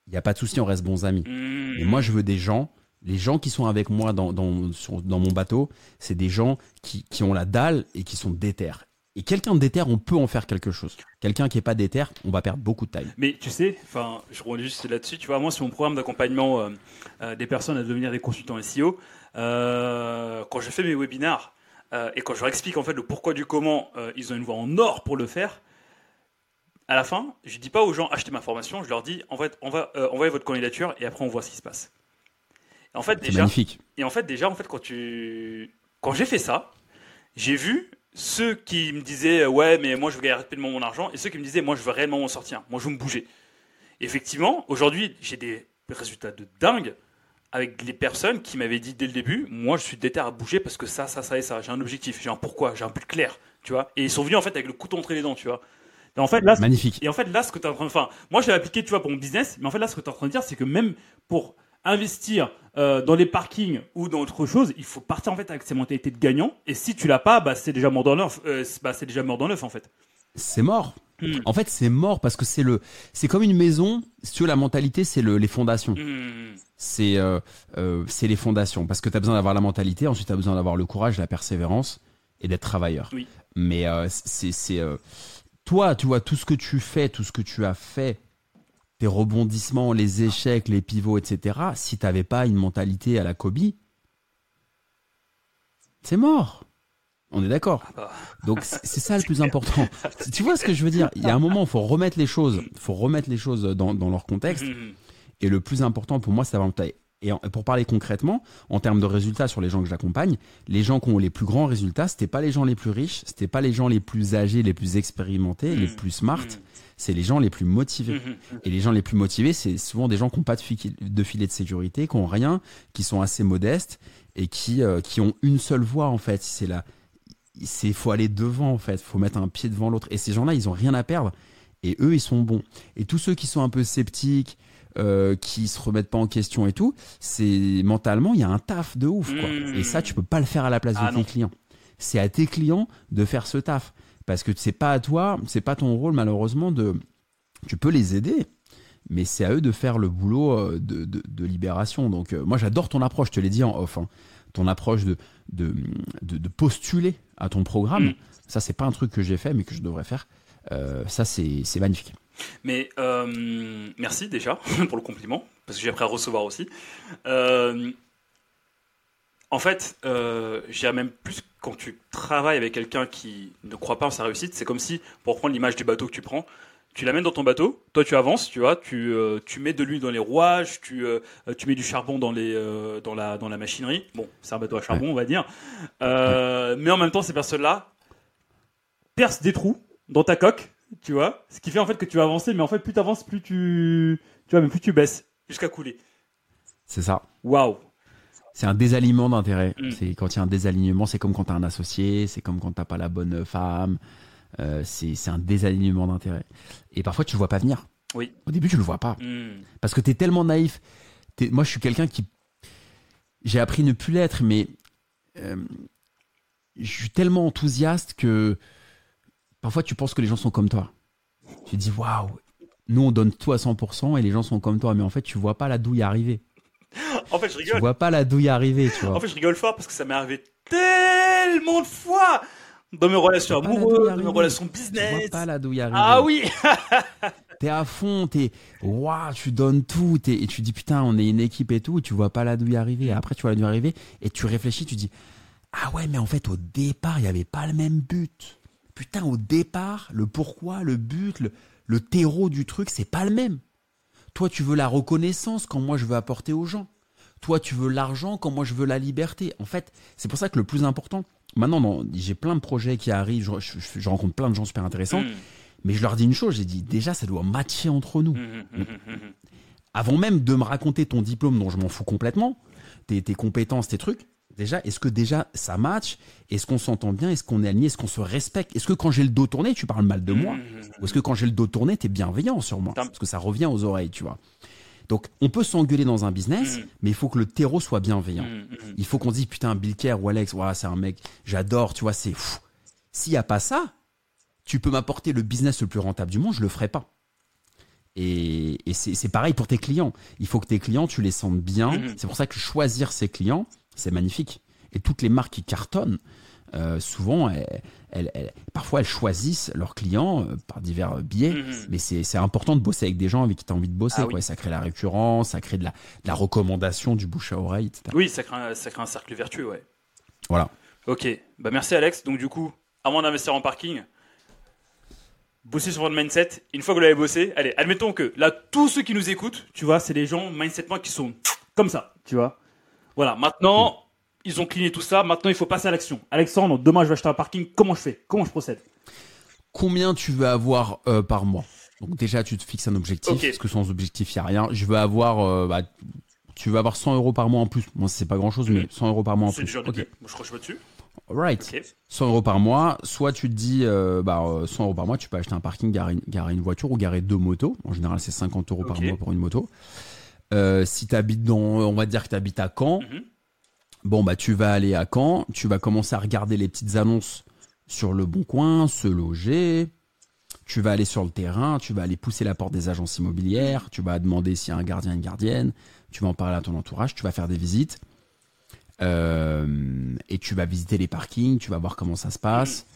Il y a pas de souci, on reste bons amis. Mm. Et moi, je veux des gens, les gens qui sont avec moi dans, dans, sur- dans mon bateau, c'est des gens qui, qui ont la dalle et qui sont déter. Et quelqu'un de déter, on peut en faire quelque chose. Quelqu'un qui est pas déter, on va perdre beaucoup de taille. Mais tu sais, enfin, je reviens juste là-dessus. Tu vois, moi, c'est mon programme d'accompagnement euh, euh, des personnes à devenir des consultants SEO. Euh, quand je fais mes webinars et quand je leur explique en fait le pourquoi du comment, ils ont une voie en or pour le faire. À la fin, je dis pas aux gens achetez ma formation, je leur dis en fait, on va envoyer votre candidature et après on voit ce qui se passe. Et en fait déjà, magnifique. Et en fait déjà, en fait, quand tu, quand j'ai fait ça, j'ai vu ceux qui me disaient ouais mais moi je veux gagner rapidement mon argent et ceux qui me disaient moi je veux réellement m'en sortir, moi je veux me bouger. effectivement, aujourd'hui j'ai des résultats de dingue avec les personnes qui m'avaient dit dès le début, moi je suis déter à bouger parce que ça, ça, ça et ça, j'ai un objectif, j'ai un pourquoi, j'ai un but clair, tu vois. Et ils sont venus en fait avec le couteau entre les dents, tu vois. Et en fait là, magnifique. Et en fait là, ce que tu es en train de, enfin, moi je l'ai appliqué, tu vois, pour mon business, mais en fait là, ce que tu es en train de dire, c'est que même pour investir euh, dans les parkings ou dans autre chose, il faut partir en fait avec ces mentalités de gagnant. Et si tu l'as pas, bah, c'est déjà mort dans l'œuf. Euh, bah, c'est déjà mort dans l'œuf en fait. C'est mort. Hmm. En fait, c'est mort parce que c'est le, c'est comme une maison. Veux, la mentalité, c'est le, les fondations. Hmm. C'est, euh, c'est les fondations parce que tu as besoin d'avoir la mentalité. Ensuite, tu as besoin d'avoir le courage, la persévérance et d'être travailleur. Oui. Mais c'est, c'est toi, tu vois, tout ce que tu fais, tout ce que tu as fait tes rebondissements, les échecs, les pivots, etc., si tu n'avais pas une mentalité à la Kobe, c'est mort. On est d'accord. Ah bah. Donc c'est ça le plus important. Tu vois ce que je veux dire? Il y a un moment, il faut remettre les choses, faut remettre les choses dans, leur contexte. Et le plus important pour moi, c'est d'avoir. Et pour parler concrètement, en termes de résultats sur les gens que j'accompagne, les gens qui ont les plus grands résultats, c'était pas les gens les plus riches, c'était pas les gens les plus âgés, les plus expérimentés, les plus smart, c'est les gens les plus motivés. Mmh, mmh, mmh. Et les gens les plus motivés, c'est souvent des gens qui n'ont pas de, filet de sécurité, qui n'ont rien, qui sont assez modestes et qui, euh, qui ont une seule voie en fait. C'est là, c'est faut aller devant en fait, faut mettre un pied devant l'autre. Et ces gens-là, ils ont rien à perdre. Et eux, ils sont bons. Et tous ceux qui sont un peu sceptiques, euh, qui se remettent pas en question et tout, c'est mentalement, il y a un taf de ouf. Quoi. Et ça, tu peux pas le faire à la place de ah tes clients. C'est à tes clients de faire ce taf. Parce que c'est pas à toi, c'est pas ton rôle malheureusement de. Tu peux les aider, mais c'est à eux de faire le boulot euh, de, de, libération. Donc euh, moi j'adore ton approche, je te l'ai dit en off, hein. ton approche de, de, de, postuler à ton programme. Mm. Ça c'est pas un truc que j'ai fait mais que je devrais faire. Euh, ça c'est magnifique. Mais merci déjà pour le compliment, parce que j'ai appris à recevoir aussi. en fait, j'ai même plus quand tu travailles avec quelqu'un qui ne croit pas en sa réussite, c'est comme si, pour prendre l'image du bateau que tu prends, tu l'amènes dans ton bateau, toi tu avances, tu vois, tu, euh, tu mets de l'huile dans les rouages, tu, euh, tu mets du charbon dans, les, euh, dans, la, dans la machinerie. Bon, c'est un bateau à charbon, on va dire. mais en même temps, ces personnes-là percent des trous dans ta coque, tu vois, ce qui fait en fait que tu vas avancer, mais en fait, plus tu avances, plus tu, tu vois, mais plus tu baisses jusqu'à couler. C'est ça. Waouh c'est un désalignement d'intérêt. Mm. C'est quand il y a un désalignement, c'est comme quand tu as un associé, c'est comme quand tu pas la bonne femme. Euh, c'est un désalignement d'intérêt. Et parfois, tu le vois pas venir. Oui. Au début, tu le vois pas. Mm. Parce que tu es tellement naïf. moi, je suis quelqu'un qui. J'ai appris ne plus l'être, mais euh, je suis tellement enthousiaste que parfois, tu penses que les gens sont comme toi. Tu te dis, waouh, nous, on donne tout à 100% et les gens sont comme toi. Mais en fait, tu vois pas la douille arriver en fait, je rigole. Tu vois pas la douille arriver, tu vois. En fait, je rigole fort parce que ça m'est arrivé tellement de fois dans mes relations amoureuses, dans mes relations business. Tu vois pas la douille arriver. Ah oui T'es à fond, t'es, waouh, tu donnes tout, et tu dis putain, on est une équipe et tout, et tu vois pas la douille arriver. après, tu vois la douille arriver, et tu réfléchis, tu dis, ah ouais, mais en fait, au départ, il y avait pas le même but. Putain, au départ, le pourquoi, le but, le, le terreau du truc, c'est pas le même. Toi, tu veux la reconnaissance quand moi je veux apporter aux gens. Toi, tu veux l'argent quand moi je veux la liberté. En fait, c'est pour ça que le plus important, maintenant, j'ai plein de projets qui arrivent, je, rencontre plein de gens super intéressants, mm. mais je leur dis une chose, j'ai dit déjà, ça doit matcher entre nous. Mm, mm, Avant même de me raconter ton diplôme dont je m'en fous complètement, tes compétences, tes trucs, Déjà, est-ce que déjà ça match? Est-ce qu'on s'entend bien? Est-ce qu'on est aligné? Est-ce qu'on se respecte? Est-ce que quand j'ai le dos tourné, tu parles mal de moi? Ou est-ce que quand j'ai le dos tourné, tu es bienveillant sur moi? Parce que ça revient aux oreilles, tu vois. Donc, on peut s'engueuler dans un business, mmh. mais il faut que le terreau soit bienveillant. Mmh, il faut qu'on dise, putain, Bill Kerr ou Alex, c'est un mec, j'adore, tu vois, c'est fou. S'il n'y a pas ça, tu peux m'apporter le business le plus rentable du monde, je le ferai pas. Et, c'est pareil pour tes clients. Il faut que tes clients, tu les sentes bien. C'est pour ça que choisir ses clients, c'est magnifique. Et toutes les marques qui cartonnent, euh, souvent, elles, elles- elles- parfois, elles choisissent leurs clients euh, par divers biais. Mhm. Mais c'est important de bosser avec des gens avec qui tu as envie de bosser. Ah oui. Ça crée la récurrence, ça crée de la, de la recommandation, du bouche à oreille, etc. Oui, ça crée, un, ça crée un cercle vertueux, ouais. Voilà. Ok, bah merci Alex. Donc du coup, avant d'investir en parking, bossez sur votre mindset. Une fois que vous l'avez bossé, allez, admettons que là, tous ceux qui nous écoutent, tu vois, c'est des gens mindsetement qui sont comme ça, tu vois. Voilà, maintenant, ils ont cleané tout ça. Maintenant, il faut passer à l'action. Alexandre, demain, je vais acheter un parking. Comment je fais? Comment je procède? Combien tu veux avoir euh, par mois? Donc déjà, tu te fixes un objectif, parce que sans objectif, il n'y a rien. Je veux avoir... euh, bah, tu veux avoir 100 euros par mois en plus. Moi, c'est pas grand chose, mais 100 euros par mois en plus. déjà Ok. début. Moi, je crois que je dessus. Right. Ok. 100 euros par mois, soit tu te dis, euh, bah, euh, 100 euros par mois, tu peux acheter un parking, garer une, garer une voiture ou garer deux motos. En général, c'est 50 euros par mois pour une moto. Euh, si tu habites dans, on va dire que tu habites à Caen, Mhm. Bon, bah, tu vas aller à Caen, tu vas commencer à regarder les petites annonces sur le bon coin, se loger. Tu vas aller sur le terrain, tu vas aller pousser la porte des agences immobilières, tu vas demander s'il y a un gardien, une gardienne, tu vas en parler à ton entourage, tu vas faire des visites. Euh, et tu vas visiter les parkings, tu vas voir comment ça se passe.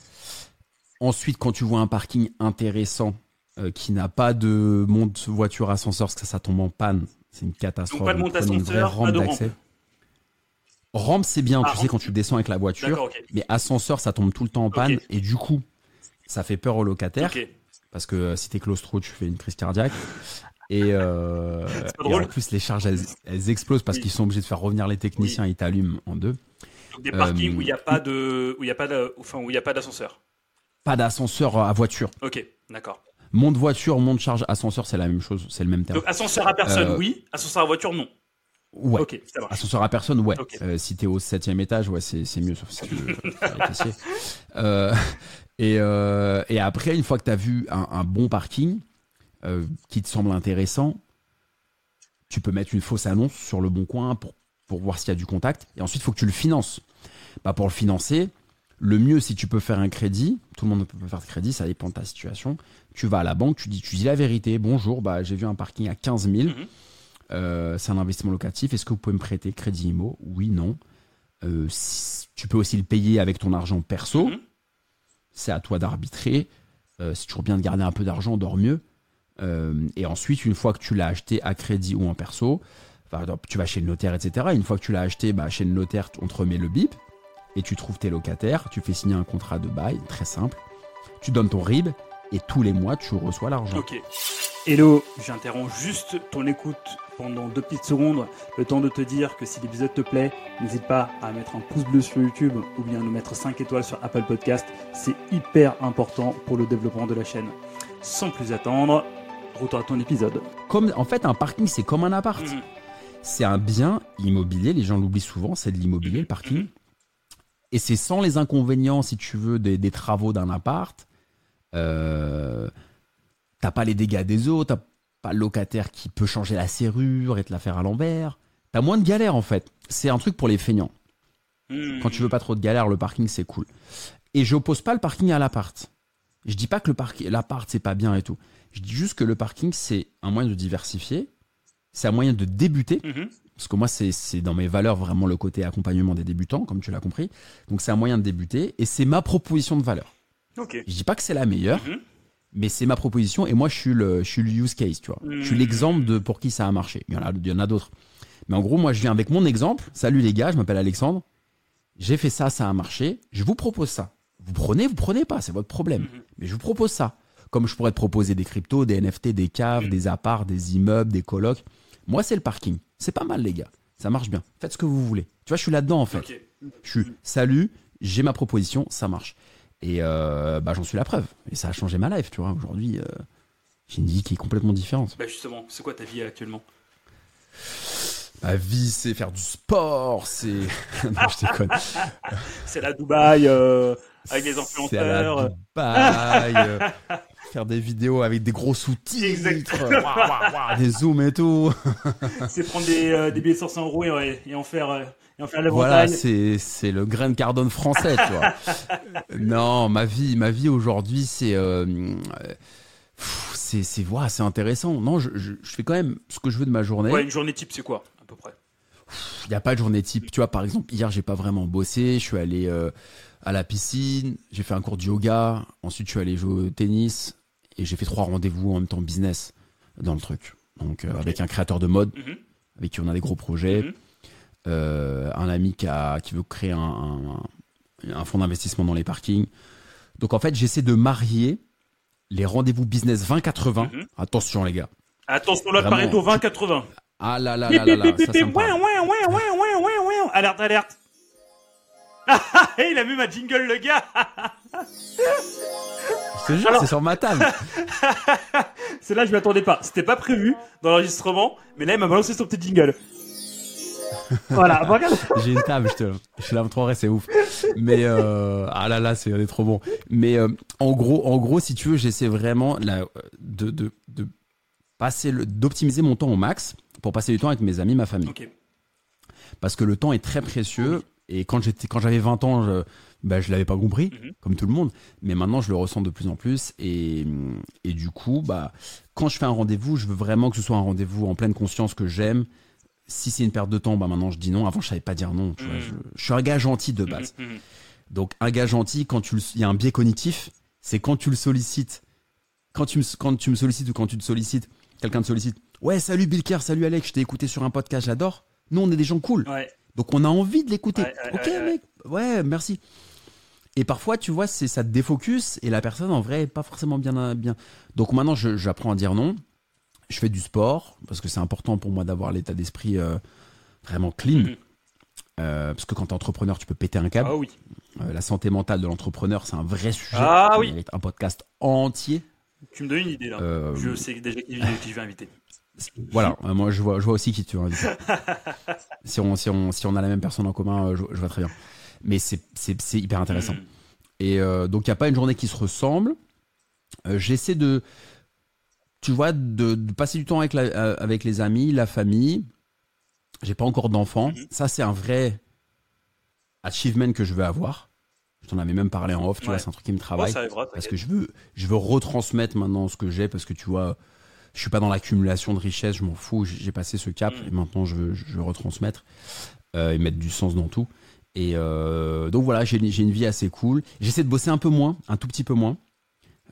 Ensuite, quand tu vois un parking intéressant euh, qui n'a pas de monte voiture ascenseur, parce que ça, tombe en panne, c'est une catastrophe. Donc, pas de monte prenez une vraie ascenseur, pas de rampe. d'accès. Rampe, c'est bien, Ah, tu sais, quand tu descends avec la voiture. Mais ascenseur, ça tombe tout le temps en panne. Et du coup, ça fait peur aux locataires. Parce que euh, si t'es claustro, tu fais une crise cardiaque. Et, euh, et en plus, les charges, elles, elles explosent parce Oui. qu'ils sont obligés de faire revenir les techniciens, ils t'allument en deux. Donc des parkings Euh, où il n'y a pas de, où il y a pas de, enfin où il y a pas d'ascenseur. Pas d'ascenseur à voiture. Ok, d'accord. Monte voiture, monte charge, ascenseur, c'est la même chose, c'est le même terme. Donc ascenseur à personne, Euh, oui. Ascenseur à voiture, non. Ouais. Ça marche. Ascenseur à personne, ouais. Euh, si t'es au septième étage, ouais, c'est c'est mieux, sauf si tu veux. Euh, et, euh, et après, une fois que t'as vu un, un bon parking qui te semble intéressant, tu peux mettre une fausse annonce sur le bon coin pour, pour voir s'il y a du contact. Et ensuite, il faut que tu le finances. Bah, pour le financer, le mieux, si tu peux faire un crédit, tout le monde ne peut pas faire de crédit, ça dépend de ta situation. Tu vas à la banque, tu dis, tu dis la vérité. Bonjour, bah, j'ai vu un parking à 15 000. Mhm. Euh, c'est un investissement locatif. Est-ce que vous pouvez me prêter crédit IMO? Oui, non. Euh, si- tu peux aussi le payer avec ton argent perso. Mhm. C'est à toi d'arbitrer. Euh, c'est toujours bien de garder un peu d'argent, dort mieux. Et ensuite, une fois que tu l'as acheté à crédit ou en perso, enfin, tu vas chez le notaire, etc. Une fois que tu l'as acheté, bah, chez le notaire, on te remet le bip et tu trouves tes locataires. Tu fais signer un contrat de bail, très simple. Tu donnes ton RIB et tous les mois, tu reçois l'argent. Ok. Hello, j'interromps juste ton écoute pendant deux petites secondes, le temps de te dire que si l'épisode te plaît, n'hésite pas à mettre un pouce bleu sur YouTube ou bien nous mettre 5 étoiles sur Apple Podcast. C'est hyper important pour le développement de la chaîne. Sans plus attendre, retour à ton épisode. Comme, en fait, un parking, c'est comme un appart. Mhm. c'est un bien immobilier, les gens l'oublient souvent, c'est de l'immobilier, le parking. Mhm. Et c'est sans les inconvénients, si tu veux, des, des travaux d'un appart. Euh, t'as pas les dégâts des eaux, t'as pas le locataire qui peut changer la serrure et te la faire à l'envers. T'as moins de galères en fait. C'est un truc pour les feignants. Mhm. Quand tu veux pas trop de galères, le parking c'est cool. Et j'oppose pas le parking à l'appart. Je dis pas que le parking, l'appart c'est pas bien et tout. Je dis juste que le parking c'est un moyen de diversifier, c'est un moyen de débuter Mhm. parce que moi c'est dans mes valeurs vraiment le côté accompagnement des débutants comme tu l'as compris donc c'est un moyen de débuter et c'est ma proposition de valeur Ok. je dis pas que c'est la meilleure Mhm. mais c'est ma proposition et moi je suis le je suis le use case tu vois. Je suis Mhm. l'exemple de pour qui ça a marché. Il y en a il y en a d'autres. Mais en gros moi je viens avec mon exemple. Salut les gars je m'appelle Alexandre. J'ai fait ça ça a marché. Je vous propose ça. Vous prenez vous prenez pas c'est votre problème. Mhm. mais je vous propose ça. Comme je pourrais te proposer des cryptos des NFT des caves des apparts des immeubles des colocs moi c'est le parking. C'est pas mal les gars. Ça marche bien. Faites ce que vous voulez. Tu vois je suis là-dedans en fait. Je suis salut, j'ai ma proposition, ça marche. Et euh, bah, j'en suis la preuve. Et ça a changé ma life, tu vois. Aujourd'hui, euh, j'ai une vie qui est complètement différente. Bah justement, c'est quoi ta vie actuellement? Ma vie, c'est faire du sport, c'est. non, je déconne. C'est la Dubaï euh, avec les C'est la influenceurs. Dubaï, euh, faire des vidéos avec des gros sous-titres, des zooms et tout. C'est prendre des, euh, des billets de 500 euros et, et en faire et en faire la Voilà, c'est c'est le grain de cardone français, tu vois. non, ma vie, ma vie aujourd'hui, c'est euh, c'est c'est voilà, c'est intéressant. Non, je, je, je fais quand même ce que je veux de ma journée. Ouais, une journée type, c'est quoi à peu près? Il n'y a pas de journée type. Tu vois, par exemple, hier, j'ai pas vraiment bossé. Je suis allé euh, à la piscine, j'ai fait un cours de yoga. Ensuite, je suis allé jouer au tennis et j'ai fait trois rendez-vous en même temps business dans le truc. Donc, euh, avec un créateur de mode, Mhm. avec qui on a des gros projets. Mhm. Un ami qui, a, qui veut créer un, un, un fonds d'investissement dans les parkings. Donc, en fait, j'essaie de marier les rendez-vous business 20-80. Mhm. Attention, les gars. Attention, là, Vraiment, Pareto tu- 20-80. Ah là là là là là, ça, ça me Ouais, parle. ouais, ouais, ouais, ouais, ouais, ouais. Alerte, alerte. Ah, ah, il a mis ma jingle, le gars. Je te jure, Alors- c'est sur ma table. C'est là, je m'attendais pas. C'était pas prévu dans l'enregistrement, mais là, il m'a balancé son petit jingle. Voilà, regarde. J'ai une table, je te, je te la montrerai, c'est ouf. Mais euh, ah là là, c'est on est trop bon. Mais euh, en gros, en gros, si tu veux, j'essaie vraiment là, de, de, de passer le, d'optimiser mon temps au max pour passer du temps avec mes amis, ma famille. Parce que le temps est très précieux. Et quand j'étais, quand j'avais 20 ans, je, bah, je l'avais pas compris, Mhm. comme tout le monde. Mais maintenant, je le ressens de plus en plus. Et, et du coup, bah, quand je fais un rendez-vous, je veux vraiment que ce soit un rendez-vous en pleine conscience que j'aime. Si c'est une perte de temps, bah maintenant je dis non. Avant, je savais pas dire non. Tu vois, Mhm. je, je suis un gars gentil de base. Mhm, mhm. Donc, un gars gentil, quand tu il y a un biais cognitif, c'est quand tu le sollicites. Quand tu, me, quand tu me sollicites ou quand tu te sollicites, quelqu'un te sollicite. Ouais, salut Bilker, salut Alex, je t'ai écouté sur un podcast, j'adore. Nous, on est des gens cool. Ouais. Donc on a envie de l'écouter. Ouais, ouais, ok mec, ouais, merci. Et parfois, tu vois, c'est ça te défocus et la personne en vrai est pas forcément bien bien. Donc maintenant, j'apprends à dire non. Je fais du sport parce que c'est important pour moi d'avoir l'état d'esprit euh, vraiment clean. Mhm. Euh, parce que quand t'es entrepreneur, tu peux péter un câble. Ah oui. Euh, la santé mentale de l'entrepreneur, c'est un vrai sujet. Ah oui. mérite Un podcast entier. Tu me donnes une idée, là. Je sais déjà qui, qui je vais inviter. Voilà, moi je vois, je vois aussi qui tu veux inviter. si, on, si, on, si on a la même personne en commun, je, je vois très bien. Mais c'est hyper intéressant. Mhm. Et donc, il n'y a pas une journée qui se ressemble. J'essaie de, tu vois, de, de passer du temps avec, la- euh, avec les amis, la famille. J'ai pas encore d'enfants. Mhm. Ça, c'est un vrai achievement que je veux avoir. Je t'en avais même parlé en off, tu Ouais. vois, c'est un truc qui me travaille. arrivera, parce que je veux, je veux retransmettre maintenant ce que j'ai, parce que tu vois, je suis pas dans l'accumulation de richesses, je m'en fous, j'ai passé ce cap, Mhm. et maintenant je veux, je veux retransmettre euh, et mettre du sens dans tout. Et euh, donc voilà, j'ai une- j'ai une vie assez cool. J'essaie de bosser un peu moins, un tout petit peu moins.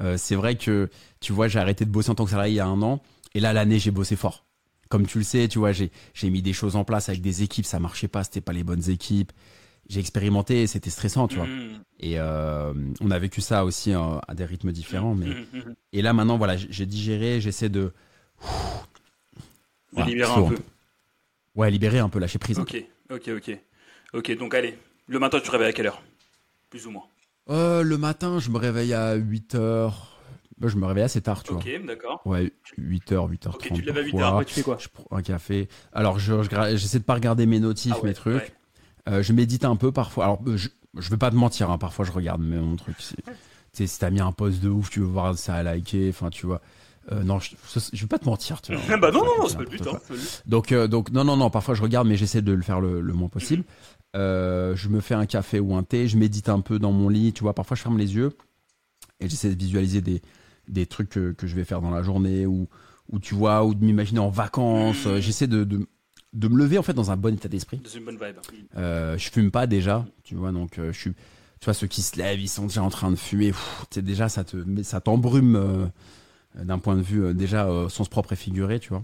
Euh, c'est vrai que, tu vois, j'ai arrêté de bosser en tant que salarié il y a un an. Et là, l'année, j'ai bossé fort. Comme tu le sais, tu vois, j'ai j'ai mis des choses en place avec des équipes, ça marchait pas, c'était pas les bonnes équipes. J'ai expérimenté, c'était stressant, tu vois. Mhm. Et euh, on a vécu ça aussi euh, à des rythmes différents. Mais... Mhm, mhm. Et là, maintenant, voilà, j'ai- digéré, j'essaie de. De libérer un peu. Ouais, libérer un peu, lâcher prise. Ok, ok, ok. Ok, donc allez. Le matin, tu te réveilles à quelle heure? Plus ou moins. Euh, le matin, je me réveille à 8 h Je me réveille assez tard, tu Ok, d'accord. vois. Ouais, 8h, 8h30. Ok, tu te lèves à 8 parfois. heures, après tu fais quoi Je prends un café. Alors, je, je j'essaie de pas regarder mes notifs, Ah ouais, mes trucs. ouais. Euh, je médite un peu parfois. Alors, je, je vais pas te mentir, hein, parfois je regarde mon truc. Tu sais, si t'as mis un post de ouf, tu veux voir ça à liker, enfin, tu vois. Euh, non, je, je vais pas te mentir, tu vois. bah non, non, non, C'est c'est pas le but. n'importe Hein, c'est pas le but. Donc, euh, donc non, non, non, parfois je regarde, mais j'essaie de le faire le, le moins possible. Euh, je me fais un café ou un thé, je médite un peu dans mon lit, tu vois, parfois je ferme les yeux et j'essaie de visualiser des, des trucs que, que je vais faire dans la journée ou, ou tu vois, ou de m'imaginer en vacances. Euh, J'essaie de, de, de me lever en fait dans un bon état d'esprit. C'est une bonne vibe. Euh, je fume pas déjà, tu vois, donc euh, je suis, tu vois, ceux qui se lèvent, ils sont déjà en train de fumer. Tu déjà, ça te, ça t'embrume d'un point de vue déjà sens propre et figuré, tu vois.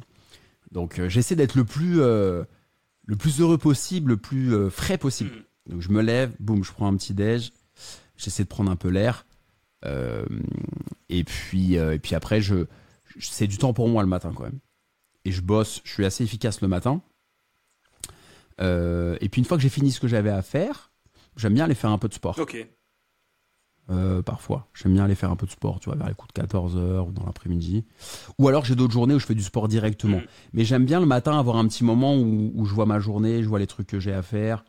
Donc j'essaie d'être le plus, le plus heureux possible, le plus euh, frais possible. Mhm. Donc je me lève, boum, je prends un petit déj, j'essaie de prendre un peu l'air, euh, et puis euh, et puis après je, je- c'est du temps pour moi le matin quand même. Et je bosse, je suis assez efficace le matin. Euh, et puis une fois que j'ai fini ce que j'avais à faire, j'aime bien aller faire un peu de sport. Ok. Euh, parfois, j'aime bien aller faire un peu de sport, tu vois, vers les coups de 14h ou dans l'après-midi. Ou alors j'ai d'autres journées où je fais du sport directement. Mhm. Mais j'aime bien le matin avoir un petit moment où, où je vois ma journée, je vois les trucs que j'ai à faire.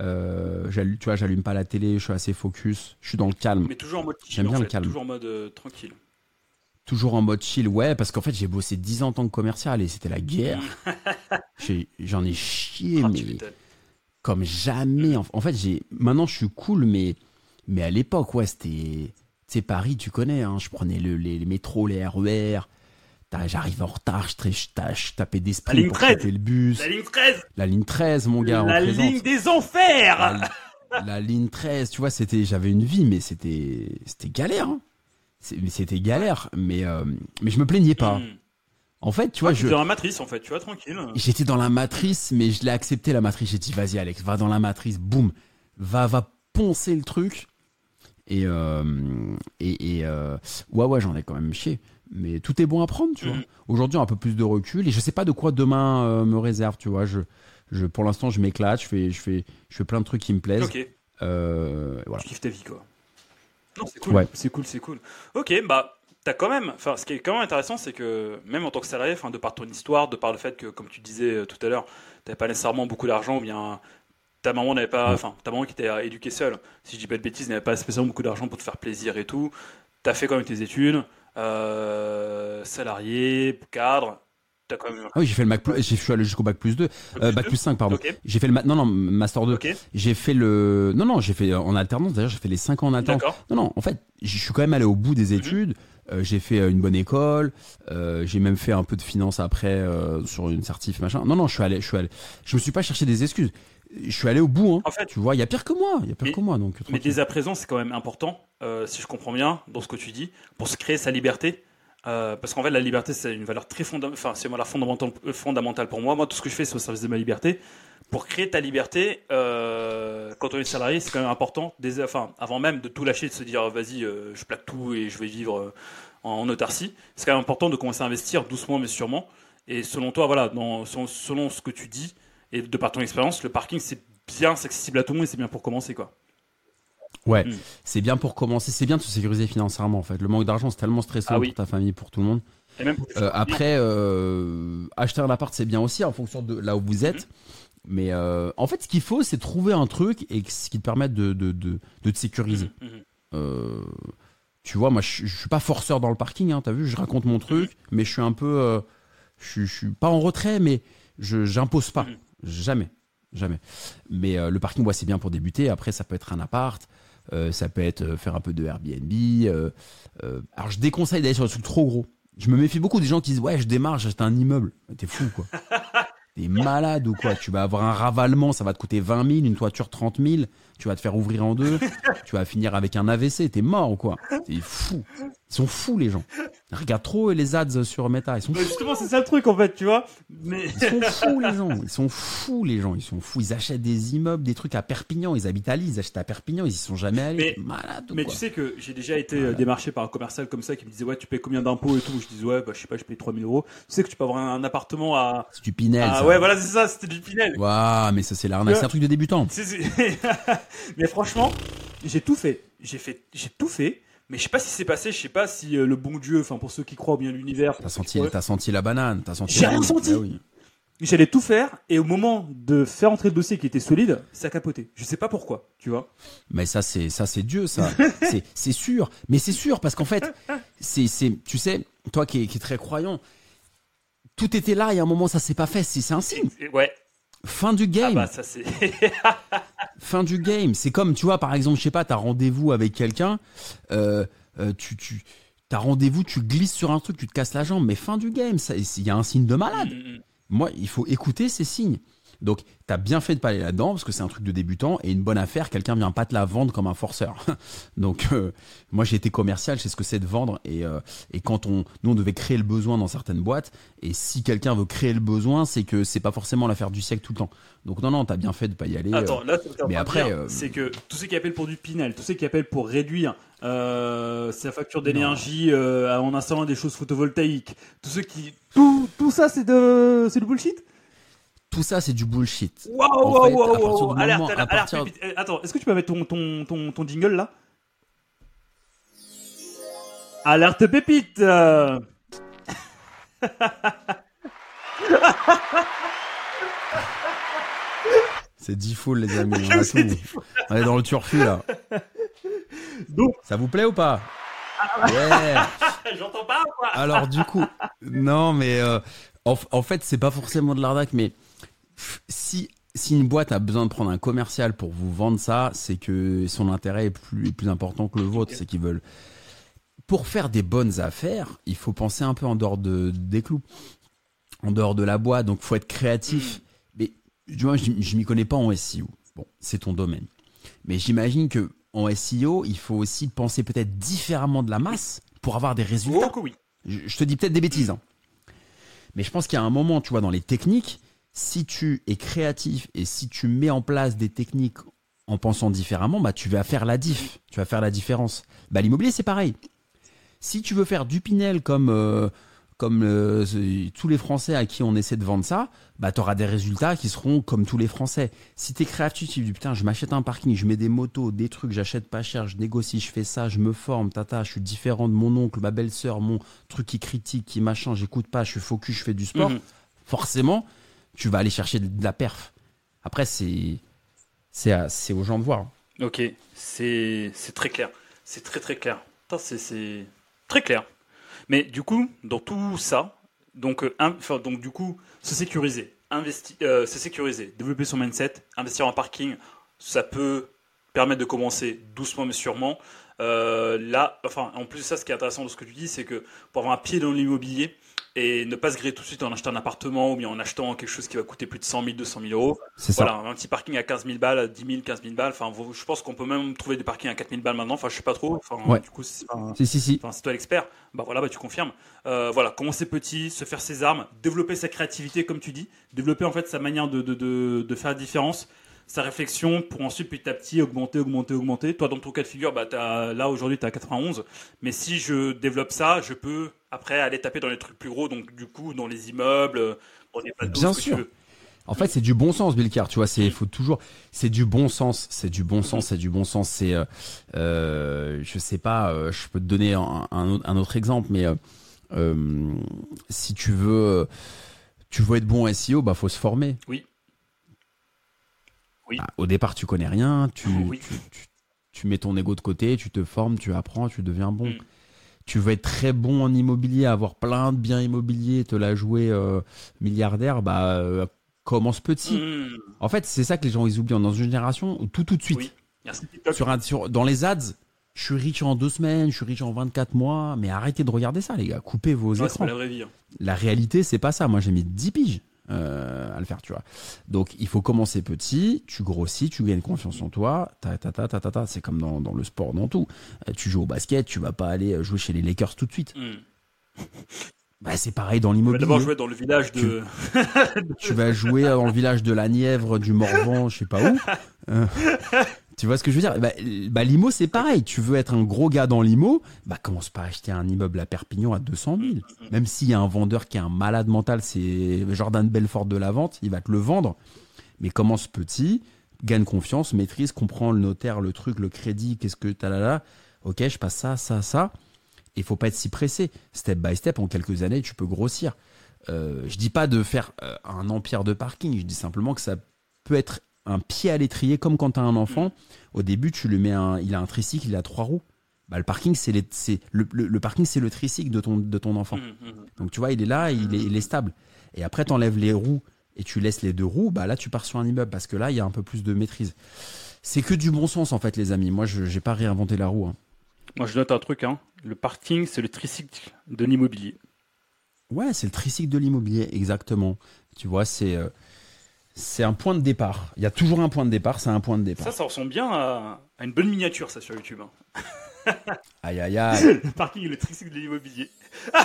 Euh, j'allume- tu vois, j'allume pas la télé, je suis assez focus, je suis dans le calme. Mais toujours en mode chill. J'aime bien en le calme. Toujours en mode euh, tranquille. Toujours en mode chill, ouais, parce qu'en fait j'ai bossé 10 ans en tant que commercial et c'était la guerre. J'ai- J'en ai chié, Ah, mais comme jamais. En, en fait, j'ai maintenant je suis cool, mais mais à l'époque, ouais, c'était, tu Paris, tu connais, hein, je prenais le, les, les métros, les RER, J'arrive en retard, je, je, je tapais des La sprints ligne pour 13. taper le bus. La ligne 13 La ligne 13, mon gars. La ligne des enfers la, la ligne 13, tu vois, c'était, j'avais une vie, mais c'était, c'était galère. hein. C'était galère, mais euh, mais je me plaignais pas. Hmm. En fait, tu vois, Tu je es dans la matrice en fait, tu vois, tranquille. j'étais dans la matrice, mais je l'ai accepté la matrice. J'ai dit, vas-y Alex, va dans la matrice, boum, va va poncer le truc. Et euh, et, et, euh, ouais ouais, j'en ai quand même chié. Mais tout est bon à prendre, tu vois. Mhm. Aujourd'hui, un peu plus de recul et je sais pas de quoi demain euh, me réserve, tu vois. Je je pour l'instant, je m'éclate, je fais je fais je fais plein de trucs qui me plaisent. Ok, voilà. tu kiffes ta vie quoi. Non, c'est cool, Ouais. c'est cool, c'est cool. Ok, bah, t'as quand même, enfin, ce qui est quand même intéressant, c'est que même en tant que salarié, enfin, de par ton histoire, de par le fait que, comme tu disais tout à l'heure, t'avais pas nécessairement beaucoup d'argent ou bien ta maman n'avait pas, enfin, ta maman qui t'était éduquée seule, si je dis pas de bêtises, n'avait pas spécialement beaucoup d'argent pour te faire plaisir et tout. T'as fait quand même tes études, euh, salarié, cadre, t'as quand même. Ah oui, j'ai fait le Mac plus, je suis allé jusqu'au bac plus 2, euh, bac plus 5 pardon. J'ai fait le ma- non non master 2. ok, J'ai fait le non non, j'ai fait en alternance d'ailleurs, j'ai fait les 5 ans en alternance. Non non, en fait, je suis quand même allé au bout Mhm. des études. Euh, j'ai fait euh, une bonne école, euh, j'ai même fait un peu de finance après euh, sur une certif machin. Non non, je suis allé je suis allé je me suis pas cherché des excuses. Je suis allé au bout hein. En fait, Tu vois, il y a pire que moi, il y a pire Mais- que moi donc Mais tranquille. dès à présent, c'est quand même important, euh, si je comprends bien, dans ce que tu dis, pour se créer sa liberté. Euh, parce qu'en fait, la liberté, c'est une valeur très c'est une valeur fondamentale, euh, fondamentale pour moi. Moi, tout ce que je fais, c'est au service de ma liberté. Pour créer ta liberté, euh, quand on est salarié, c'est quand même important. Dès, enfin, avant même de tout lâcher, de se dire, vas-y, euh, je plaque tout et je vais vivre euh, en, en autarcie. C'est quand même important de commencer à investir doucement mais sûrement. Et selon toi, voilà, dans, selon, selon ce que tu dis et de par ton expérience, le parking, c'est bien, c'est accessible à tout le monde et c'est bien pour commencer, quoi. Ouais, Mm. c'est bien pour commencer, c'est bien de se sécuriser financièrement en fait. Le manque d'argent, c'est tellement stressant Ah oui. pour ta famille, pour tout le monde. Et même Euh, après, euh, acheter un appart, c'est bien aussi en fonction de là où vous êtes. Mais euh, en fait, ce qu'il faut, c'est trouver un truc et ce qui te permette de, de, de, de te sécuriser. Euh, tu vois, moi, je, je suis pas forceur dans le parking, hein, t'as vu, je raconte mon truc, mais je suis un peu. je, je suis pas en retrait, mais je j'impose pas. Jamais. Jamais. Mais euh, le parking, ouais, c'est bien pour débuter. Après, ça peut être un appart. euh, ça peut être euh, faire un peu de Airbnb. euh, alors, je déconseille d'aller sur des trucs trop gros. Je me méfie beaucoup des gens qui disent Ouais, je démarre, j'achète un immeuble. T'es fou, quoi. T'es malade ou quoi? Tu vas avoir un ravalement, ça va te coûter 20 000, une toiture 30 000. Tu vas te faire ouvrir en deux. tu vas finir avec un AVC. T'es mort ou quoi? T'es fou. Ils sont fous, les gens. Regarde trop les ads sur Meta. Ils sont Mais fous. justement, c'est ça le truc en fait, tu vois. Mais Ils sont fous, les gens. Ils sont fous, les gens. Ils sont fous. Ils achètent des immeubles, des trucs à Perpignan. Ils habitent à Lille. Ils achètent à Perpignan. Ils y sont jamais allés. Mais- Malade ou Mais quoi tu sais que j'ai déjà été euh, démarché par un commercial comme ça qui me disait ouais tu payes combien d'impôts et tout. Je disais ouais bah je sais pas je paye 3000 euros. Tu sais que tu peux avoir un appartement à C'est du Pinel. ah ouais voilà c'est ça c'était du Pinel. Waouh, mais ça, c'est l'arnaque. C'est un truc de débutant. mais franchement j'ai tout fait j'ai fait j'ai tout fait mais je sais pas si c'est passé je sais pas si euh, le bon Dieu enfin pour ceux qui croient bien l'univers T'as senti, t'as senti la banane. T'as senti. J'ai rien senti. Bah oui. j'allais tout faire et au moment de faire entrer le dossier qui était solide ça a capoté. Je sais pas pourquoi tu vois. Mais ça, c'est ça, c'est Dieu, ça. c'est sûr. Mais c'est sûr parce qu'en fait, c'est c'est tu sais, toi qui es, qui es très croyant, tout était là. Y a un moment, ça s'est pas fait. C'est un signe. Et- ouais Fin du ah game. bah ça c'est fin du game. C'est comme, tu vois, par exemple, je sais pas, t'as rendez-vous avec quelqu'un, euh, euh, tu, tu, t'as rendez-vous, tu glisses sur un truc, tu te casses la jambe, mais fin du game, ça- il y a un signe de malade. Mm, mm. Moi, il faut écouter ces signes. Donc, t'as bien fait de pas aller là-dedans parce que c'est un truc de débutant et une bonne affaire. Quelqu'un vient pas te la vendre comme un forceur. Donc, euh, moi, j'ai été commercial, je sais ce que c'est de vendre et euh, et quand on, nous, on devait créer le besoin dans certaines boîtes. Et si quelqu'un veut créer le besoin, c'est que c'est pas forcément l'affaire du siècle tout le temps. Donc, non, non, t'as bien fait de pas y aller. euh. Attends, là, ce t'es en mais après, euh, c'est que tous ceux qui appellent pour du Pinel, tous ceux qui appellent pour réduire euh, sa facture d'énergie euh, en installant des choses photovoltaïques, tous ceux qui, tout, tout ça, c'est de, c'est du bullshit? Tout ça, c'est du bullshit. Waouh, waouh, waouh, alerte, alerte, alerte, pépite. Attends, est-ce que tu peux mettre ton, ton, ton, ton jingle là? Alerte pépite. euh. C'est 10 full, les amis. On, est dans le turfu, là. Donc, Ça vous plaît ou pas? Ouais. j'entends pas ou quoi Alors, du coup, non, mais euh, en, en fait, c'est pas forcément de l'arnaque, mais si, si une boîte a besoin de prendre un commercial pour vous vendre ça, c'est que son intérêt est plus, est plus important que le vôtre. C'est qu'ils veulent. pour faire des bonnes affaires, il faut penser un peu en dehors de, des clous, en dehors de la boîte. Donc, faut être créatif. Mm. Mais vois, je, je m'y connais pas en SEO. Bon, c'est ton domaine. Mais j'imagine que en SEO, il faut aussi penser peut-être différemment de la masse pour avoir des résultats. Oh oui. Je, je te dis peut-être des bêtises, hein. mais je pense qu'il y a un moment, tu vois, dans les techniques, si tu es créatif et si tu mets en place des techniques en pensant différemment, bah tu vas faire la diff, tu vas faire la différence. Bah l'immobilier c'est pareil. Si tu veux faire du Pinel comme euh, comme euh, tous les Français à qui on essaie de vendre ça, bah tu auras des résultats qui seront comme tous les Français. Si tu es créatif, tu dis putain, je m'achète un parking, je mets des motos, des trucs, j'achète pas cher, je négocie, je fais ça, je me forme, tata, je suis différent de mon oncle, ma belle-sœur, mon truc qui critique, qui machin, j'écoute pas, je suis focus, je fais du sport. Mhm. Forcément, tu vas aller chercher de la perf. Après c'est c'est aux gens de voir. Ok, c'est très clair. C'est très très clair. C'est très clair. Mais du coup, dans tout ça, donc, euh, un- enfin, donc du coup, se sécuriser, investi, euh, se sécuriser, développer son mindset, investir en parking, ça peut permettre de commencer doucement mais sûrement. Euh, là, enfin, en plus ça, ce qui est intéressant de ce que tu dis, c'est que pour avoir un pied dans l'immobilier et ne pas se griller tout de suite en achetant un appartement ou bien en achetant quelque chose qui va coûter plus de 100 000, 200 000 euros, C'est ça. voilà, un petit parking à 15 000 balles, 10 000, 15 000 balles. Enfin, je pense qu'on peut même trouver des parkings à 4 000 balles maintenant. Enfin, je sais pas trop. Enfin, Ouais. du coup, c'est Si si si. Enfin, toi l'expert. Bah voilà, bah tu confirmes. Euh, voilà, commencer petit, se faire ses armes, développer sa créativité, comme tu dis, développer en fait sa manière de, de, de, de faire la différence, sa réflexion pour ensuite petit à petit augmenter, augmenter, augmenter. Toi, dans ton cas de figure, bah là aujourd'hui tu à 91, mais si je développe ça, je peux après aller taper dans les trucs plus gros, donc du coup dans les immeubles, dans les plateaux, Bien sûr. En fait, c'est du bon sens, Bilkar. Tu vois, c'est faut toujours. C'est du bon sens. C'est du bon sens. C'est du bon sens. C'est, euh, euh, je sais pas. euh, je peux te donner un, un autre, un autre exemple, mais euh, euh, si tu veux, euh, tu veux être bon en SEO, bah faut se former. Oui. Oui. Bah, au départ, tu connais rien. Tu, Oui. tu, tu, tu mets ton ego de côté. Tu te formes. Tu apprends. Tu deviens bon. Mm. Tu veux être très bon en immobilier, avoir plein de biens immobiliers, te la jouer euh, milliardaire, bah euh, commence petit. Mmh. En fait, c'est ça que les gens ils oublient dans une génération tout tout de suite. Oui. Merci TikTok. Sur un, sur, dans les ads, je suis riche en deux semaines, je suis riche en 24 mois, mais arrêtez de regarder ça les gars, coupez vos Ouais, écrans. la vraie vie. hein. La réalité, c'est pas ça. Moi, j'ai mis 10 piges euh, à le faire, tu vois. Donc, il faut commencer petit, tu grossis, tu gagnes confiance en toi, ta ta ta ta ta, ta. c'est comme dans, dans le sport, dans tout. Euh, tu joues au basket, tu vas pas aller jouer chez les Lakers tout de suite. Mmh. Bah, c'est pareil dans l'immobilier. d'abord jouer dans le village de. tu vas jouer dans le village de la Nièvre, du Morvan, je sais pas où. Euh, tu vois ce que je veux dire? Bah, bah, l'IMO, c'est pareil. Tu veux être un gros gars dans l'IMO, bah, commence pas à acheter un immeuble à Perpignan à 200 000. Même s'il y a un vendeur qui est un malade mental, c'est Jordan Belfort de la vente, il va te le vendre. Mais commence petit, gagne confiance, maîtrise, comprends le notaire, le truc, le crédit, qu'est-ce que t'as là là. Ok, je passe ça, ça, ça. Il faut pas être si pressé. Step by step, en quelques années, tu peux grossir. Euh, je dis pas de faire euh, un empire de parking. Je dis simplement que ça peut être un pied à l'étrier, comme quand tu as un enfant. Au début, tu lui mets un, il a un tricycle, il a trois roues. Bah, le parking, c'est le, le- le parking, c'est le tricycle de ton, de ton enfant. Mmh, mmh. Donc tu vois, il est là, il est, il est stable. Et après, tu enlèves les roues et tu laisses les deux roues. Bah là, tu pars sur un immeuble parce que là, il y a un peu plus de maîtrise. C'est que du bon sens en fait, les amis. Moi, je n'ai pas réinventé la roue. hein. Moi, je note un truc. Hein. Le parking, c'est le tricycle de l'immobilier. Ouais, c'est le tricycle de l'immobilier, exactement. Tu vois, c'est euh, c'est un point de départ. Il y a toujours un point de départ, c'est un point de départ. Ça, ça ressemble bien à, à une bonne miniature, ça, sur YouTube. hein. Aïe, aïe, aïe. Le parking et le tricycle de l'immobilier.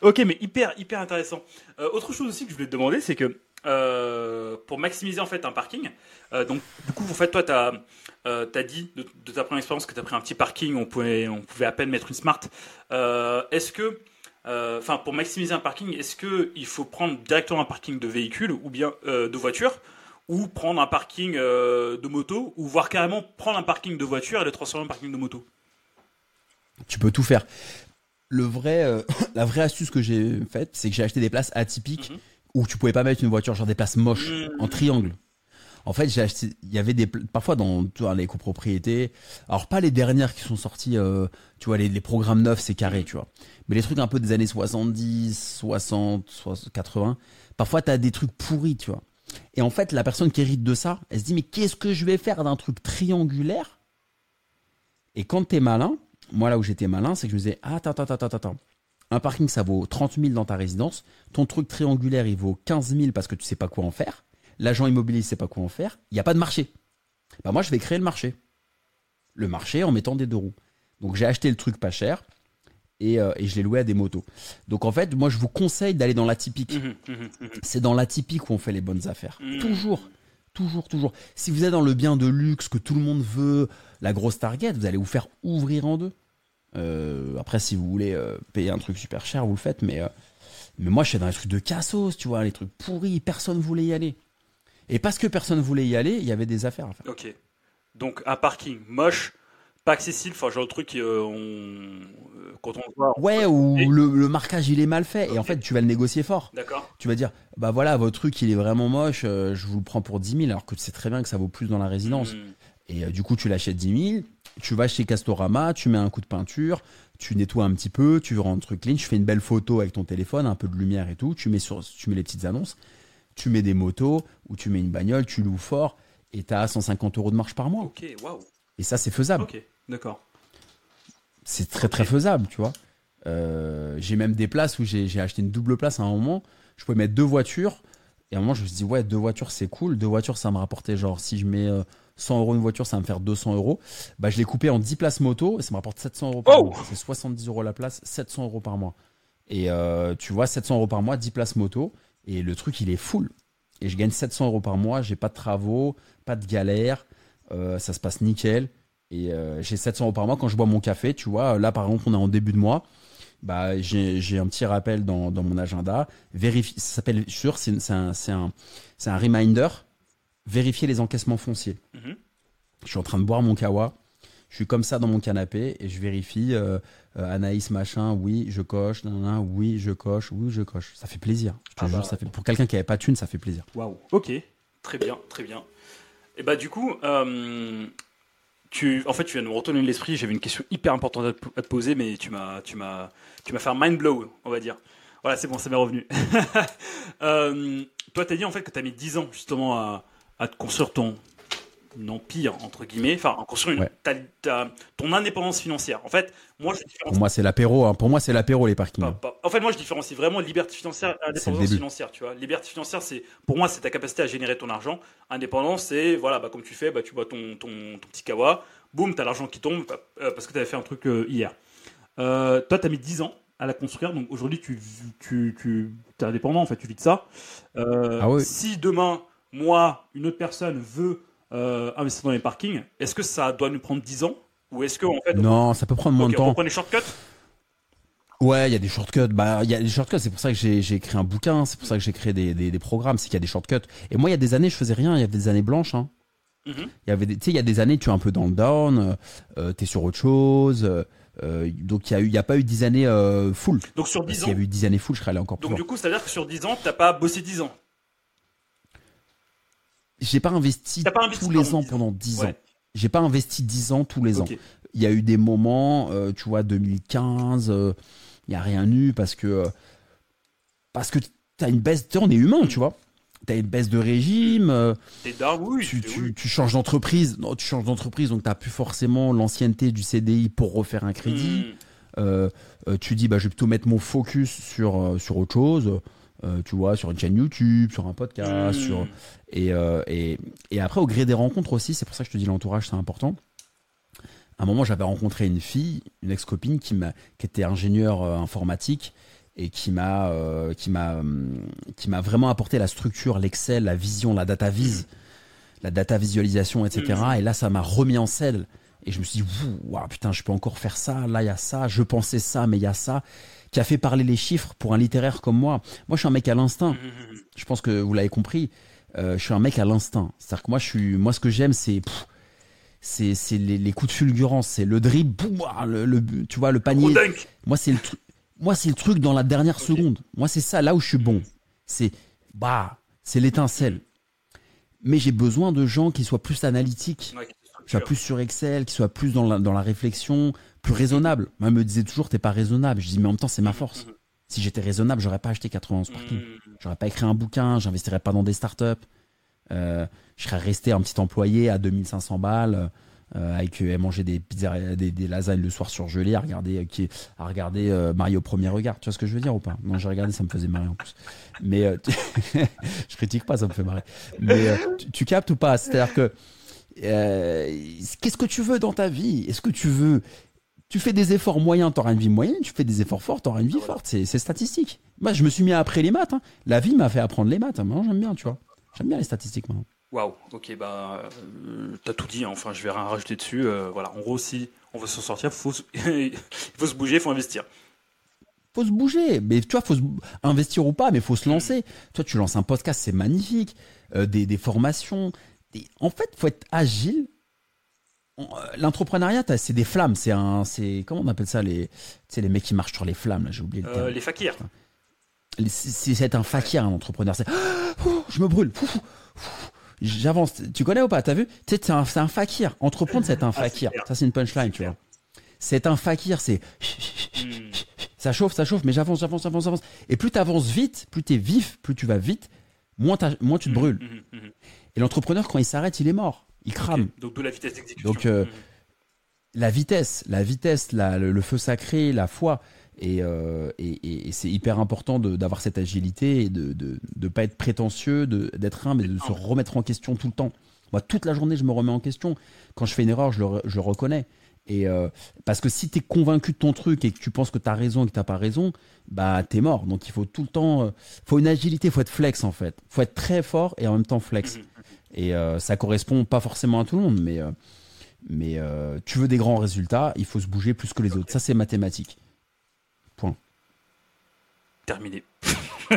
ok, mais hyper, hyper intéressant. Euh, autre chose aussi que je voulais te demander, c'est que euh, pour maximiser en fait un parking, euh, donc du coup, en fait, toi, tu as, dit de, de ta première expérience que tu as pris un petit parking, on pouvait, on pouvait à peine mettre une smart. Est-ce que, enfin, pour maximiser un parking, est-ce qu'il faut prendre directement un parking de véhicule ou bien euh, de voiture ou prendre un parking euh, de moto, ou voire carrément prendre un parking de voiture et le transformer en parking de moto? Tu peux tout faire. Le vrai, euh, la vraie astuce que j'ai faite, c'est que j'ai acheté des places atypiques Mhm. où tu pouvais pas mettre une voiture, genre des places moches, Mhm. en triangle. En fait, j'ai acheté, il y avait des, parfois dans, tu vois, les copropriétés, alors pas les dernières qui sont sorties, euh, tu vois, les, les programmes neufs, c'est carré, tu vois. Mais les trucs un peu des années 70, 60, 60, 80, parfois t'as des trucs pourris, tu vois. Et en fait, la personne qui hérite de ça, elle se dit, mais qu'est-ce que je vais faire d'un truc triangulaire? Et quand t'es malin, moi là où j'étais malin, c'est que je me disais, attends, attends, attends, attends. Un parking, ça vaut 30 000 dans ta résidence. Ton truc triangulaire, il vaut 15 000 parce que tu sais pas quoi en faire. L'agent immobilier, il sait pas quoi en faire. Il n'y a pas de marché. Bah, moi, je vais créer le marché. Le marché en mettant des deux roues. Donc, j'ai acheté le truc pas cher et, euh, et je l'ai loué à des motos. Donc, en fait, moi, je vous conseille d'aller dans l'atypique. Mhm, mhm, mhm. C'est dans l'atypique où on fait les bonnes affaires. Toujours. Toujours, toujours. Si vous êtes dans le bien de luxe que tout le monde veut, la grosse target, vous allez vous faire ouvrir en deux. Euh, après, si vous voulez euh, payer un truc super cher, vous le faites. Mais, euh, mais moi, je suis dans les trucs de cassos, tu vois, les trucs pourris. Personne voulait y aller. Et parce que personne voulait y aller, il y avait des affaires à faire. Ok. Donc un parking moche, pas accessible, enfin genre le truc euh, on... euh, quand on voit. Ouais, ou Et- le, le marquage, il est mal fait. Et en fait, tu vas le négocier fort. D'accord. Tu vas dire, bah voilà, votre truc, il est vraiment moche, euh, je vous le prends pour 10 000, alors que tu sais très bien que ça vaut plus dans la résidence. Mhm. Et euh, du coup, tu l'achètes 10 000, tu vas chez Castorama, tu mets un coup de peinture, tu nettoies un petit peu, tu rends le truc clean, tu fais une belle photo avec ton téléphone, un peu de lumière et tout, tu mets, sur, tu mets les petites annonces, tu mets des motos ou tu mets une bagnole, tu loues fort et tu as 150 euros de marge par mois. Ok, waouh. Et ça, c'est faisable. Ok, d'accord. C'est très très faisable, tu vois. Euh, j'ai même des places où j'ai acheté une double place à un moment, je pouvais mettre deux voitures. Et à un moment, je me suis dit, ouais, deux voitures, c'est cool. Deux voitures, ça me rapportait genre, si je mets euh, 100 euros une voiture, ça va me faire 200 euros. Bah, je l'ai coupé en 10 places moto et ça me rapporte 700 euros par Oh mois. C'est 70 euros la place, 700 euros par mois. Et euh, tu vois, 700 euros par mois, 10 places moto. Et le truc, il est full. Et je gagne 700 euros par mois. J'ai pas de travaux, pas de galère. euh, ça se passe nickel. Et euh, j'ai 700 euros par mois quand je bois mon café. Tu vois, là, par exemple, on est en début de mois. Bah, j'ai un petit rappel dans, dans mon agenda. Vérifie, ça s'appelle sur, c'est un, c'est un, c'est un reminder. Vérifier les encaissements fonciers. Mhm. Je suis en train de boire mon kawa. Je suis comme ça dans mon canapé et je vérifie euh, euh, Anaïs machin, oui, je coche, nanana, oui, je coche, oui, je coche. Ça fait plaisir. Je te Ah jure, bah. ça fait pour quelqu'un qui avait pas de thune, ça fait plaisir. Waouh. Ok, très bien, très bien. Et bah du coup, euh, tu, en fait, tu viens de me retourner l'esprit. J'avais une question hyper importante à te, poser, mais tu m'as, tu m'as, tu m'as fait un mind blow, on va dire. Voilà, c'est bon, ça m'est revenu. toi, t'as dit en fait que t'as mis 10 ans justement à, à te construire ton empire entre guillemets, enfin, à construire une, Ouais. ton indépendance financière. En fait, moi, je Pour moi, c'est l'apéro. hein. Pour moi, c'est l'apéro les parkings. pas- pas- En fait, moi, je différencie vraiment liberté financière et indépendance financière. Tu vois, liberté financière, c'est pour moi, c'est ta capacité à générer ton argent. Indépendance, c'est voilà, bah, comme tu fais, bah, tu bois ton, ton, ton petit kawa, boum, t'as l'argent qui tombe bah, euh, parce que t'avais fait un truc euh, hier. Euh, toi, t'as mis 10 ans à la construire, donc aujourd'hui, tu, tu, tu es indépendant, en fait, tu vis de ça. Euh, Ah oui. Si demain, moi, une autre personne veut euh, investir dans les parkings, est-ce que ça doit nous prendre 10 ans ou est-ce que en fait, Non, ça peut prendre moins de on temps. reprend les shortcuts Ouais, il y a des shortcuts. Bah, il y a des shortcuts. C'est pour ça que j'ai j'ai écrit un bouquin. C'est pour ça que j'ai créé des, des, des programmes. C'est qu'il y a des shortcuts. Et moi, il y a des années, je faisais rien. Il y avait des années blanches. Hein. Mhm. Il y avait, tu sais, il y a des années, tu es un peu dans le down. Euh, T'es sur autre chose. euh, donc il y a eu, il y a pas eu 10 années euh, full. Donc sur 10 S'il ans, y avait eu 10 années full, je serais allé encore plus Donc loin. du coup, ça veut dire que sur 10 ans, t'as pas bossé 10 ans. J'ai pas investi T'as pas investi tous les ans 10 ans. pendant 10 Ouais. ans. J'ai pas investi 10 ans tous les ans. Il y a eu des moments, euh, tu vois, 2015, euh, il y a rien eu parce que euh, parce que t'as une baisse. On est humain, tu vois. T'as une baisse de régime. oui. tu, t'es- tu, oui. tu changes d'entreprise. Non, tu changes d'entreprise, donc t'as plus forcément l'ancienneté du CDI pour refaire un crédit. Hmm. Tu dis, bah, je vais plutôt mettre mon focus sur, sur autre chose. Euh, tu vois, sur une chaîne YouTube, sur un podcast, Hmm. sur et, euh, et, et après, au gré des rencontres aussi, c'est pour ça que je te dis l'entourage, c'est important. À un moment, j'avais rencontré une fille, une ex-copine qui, m'a, qui était ingénieure euh, informatique et qui m'a, qui, m'a, hum, qui m'a vraiment apporté la structure, l'Excel, la vision, la data vis, la data visualisation, etc. Et là, ça m'a remis en selle. Et je me suis dit, Ouh, ouah, putain, je peux encore faire ça, là, il y a ça, je pensais ça, mais il y a ça, qui a fait parler les chiffres pour un littéraire comme moi. Moi, je suis un mec à l'instinct je pense que vous l'avez compris. Euh, je suis un mec à l'instinct. C'est-à-dire que moi, je suis, moi, ce que j'aime, c'est, c'est, c'est les, les coups de fulgurance, c'est le dribble, boum, le, le- tu vois, le panier. Moi, c'est le truc. Moi, c'est le truc dans la dernière seconde. Moi, c'est ça, là où je suis bon. C'est, bah, c'est l'étincelle. Mais j'ai besoin de gens qui soient plus analytiques, Ouais, structure. plus sur Excel, qui soient plus dans la, dans la réflexion, plus raisonnables. Moi, elle me disait toujours, t'es pas raisonnable. Je dis, mais en même temps, c'est ma force. Mhm. Si j'étais raisonnable, j'aurais pas acheté 91 parking. Hmm. J'aurais pas écrit un bouquin, j'investirais pas dans des startups. Euh, je serais resté un petit employé à 2500 balles avec elle mangeait des pizzas, des, des, lasagnes le soir surgelées, à regarder, qui, à regarder Mario au premier regard. Tu vois ce que je veux dire ou pas? Non, j'ai regardé, ça me faisait marrer en plus. Mais je critique pas, ça me fait marrer. Mais tu, tu, captes ou pas? C'est-à-dire que qu'est-ce que tu veux dans ta vie? Est-ce que tu veux tu fais des efforts moyens, tu auras une vie moyenne. Tu fais des efforts forts, tu auras une vie forte. C'est statistique. Moi, je me suis mis à après les maths. Hein. La vie m'a fait apprendre les maths. Moi, j'aime bien, tu vois. J'aime bien les statistiques maintenant. Waouh, ok, bah, euh, t'as tout dit. Hein. Enfin, je vais rien rajouter dessus. Euh, voilà, en gros, si on veut s'en sortir, faut il faut se bouger, il faut investir. Faut se bouger, mais tu vois, faut investir ou pas, mais faut se lancer. Toi, tu lances un podcast, c'est magnifique. Euh, des, des, formations. En fait, faut être agile euh, l'entrepreneuriat, c'est des flammes. C'est un, c'est comment on appelle ça les, c'est les mecs qui marchent sur les flammes. J'ai oublié le terme. Euh, les fakirs. C'est un fakir, un entrepreneur. C'est, je me brûle. J'avance. Tu connais ou pas T'as vu? C'est un, un fakir. Entreprendre, c'est un ah, fakir. ça, c'est une punchline, tu vois. C'est un fakir. C'est hmm. ça chauffe, ça chauffe, mais j'avance, j'avance, j'avance, j'avance. Et plus tu avances vite, plus tu es vif, plus tu vas vite, moins, moins tu te hmm, brûles. Hmm, Et l'entrepreneur, quand il s'arrête, il est mort il crame. Donc la vitesse d'exécution. Donc euh, la vitesse, la vitesse, le, feu sacré, la foi. Et, euh, c'est hyper important d'avoir cette agilité et de ne pas être prétentieux, d'être humble et de se remettre en question tout le temps. Moi, toute la journée, je me remets en question. Quand je fais une erreur, je le, reconnais. Et euh, parce que si tu es convaincu de ton truc et que tu penses que tu as raison et que tu pas raison, bah es mort. Donc il faut tout le temps, faut une agilité, faut être flex en fait. Faut être très fort et en même temps flex. Mhm. Et euh, ça correspond pas forcément à tout le monde, mais, euh, mais euh, tu veux des grands résultats, il faut se bouger plus que les autres. Ça, c'est mathématique. Point. Terminé.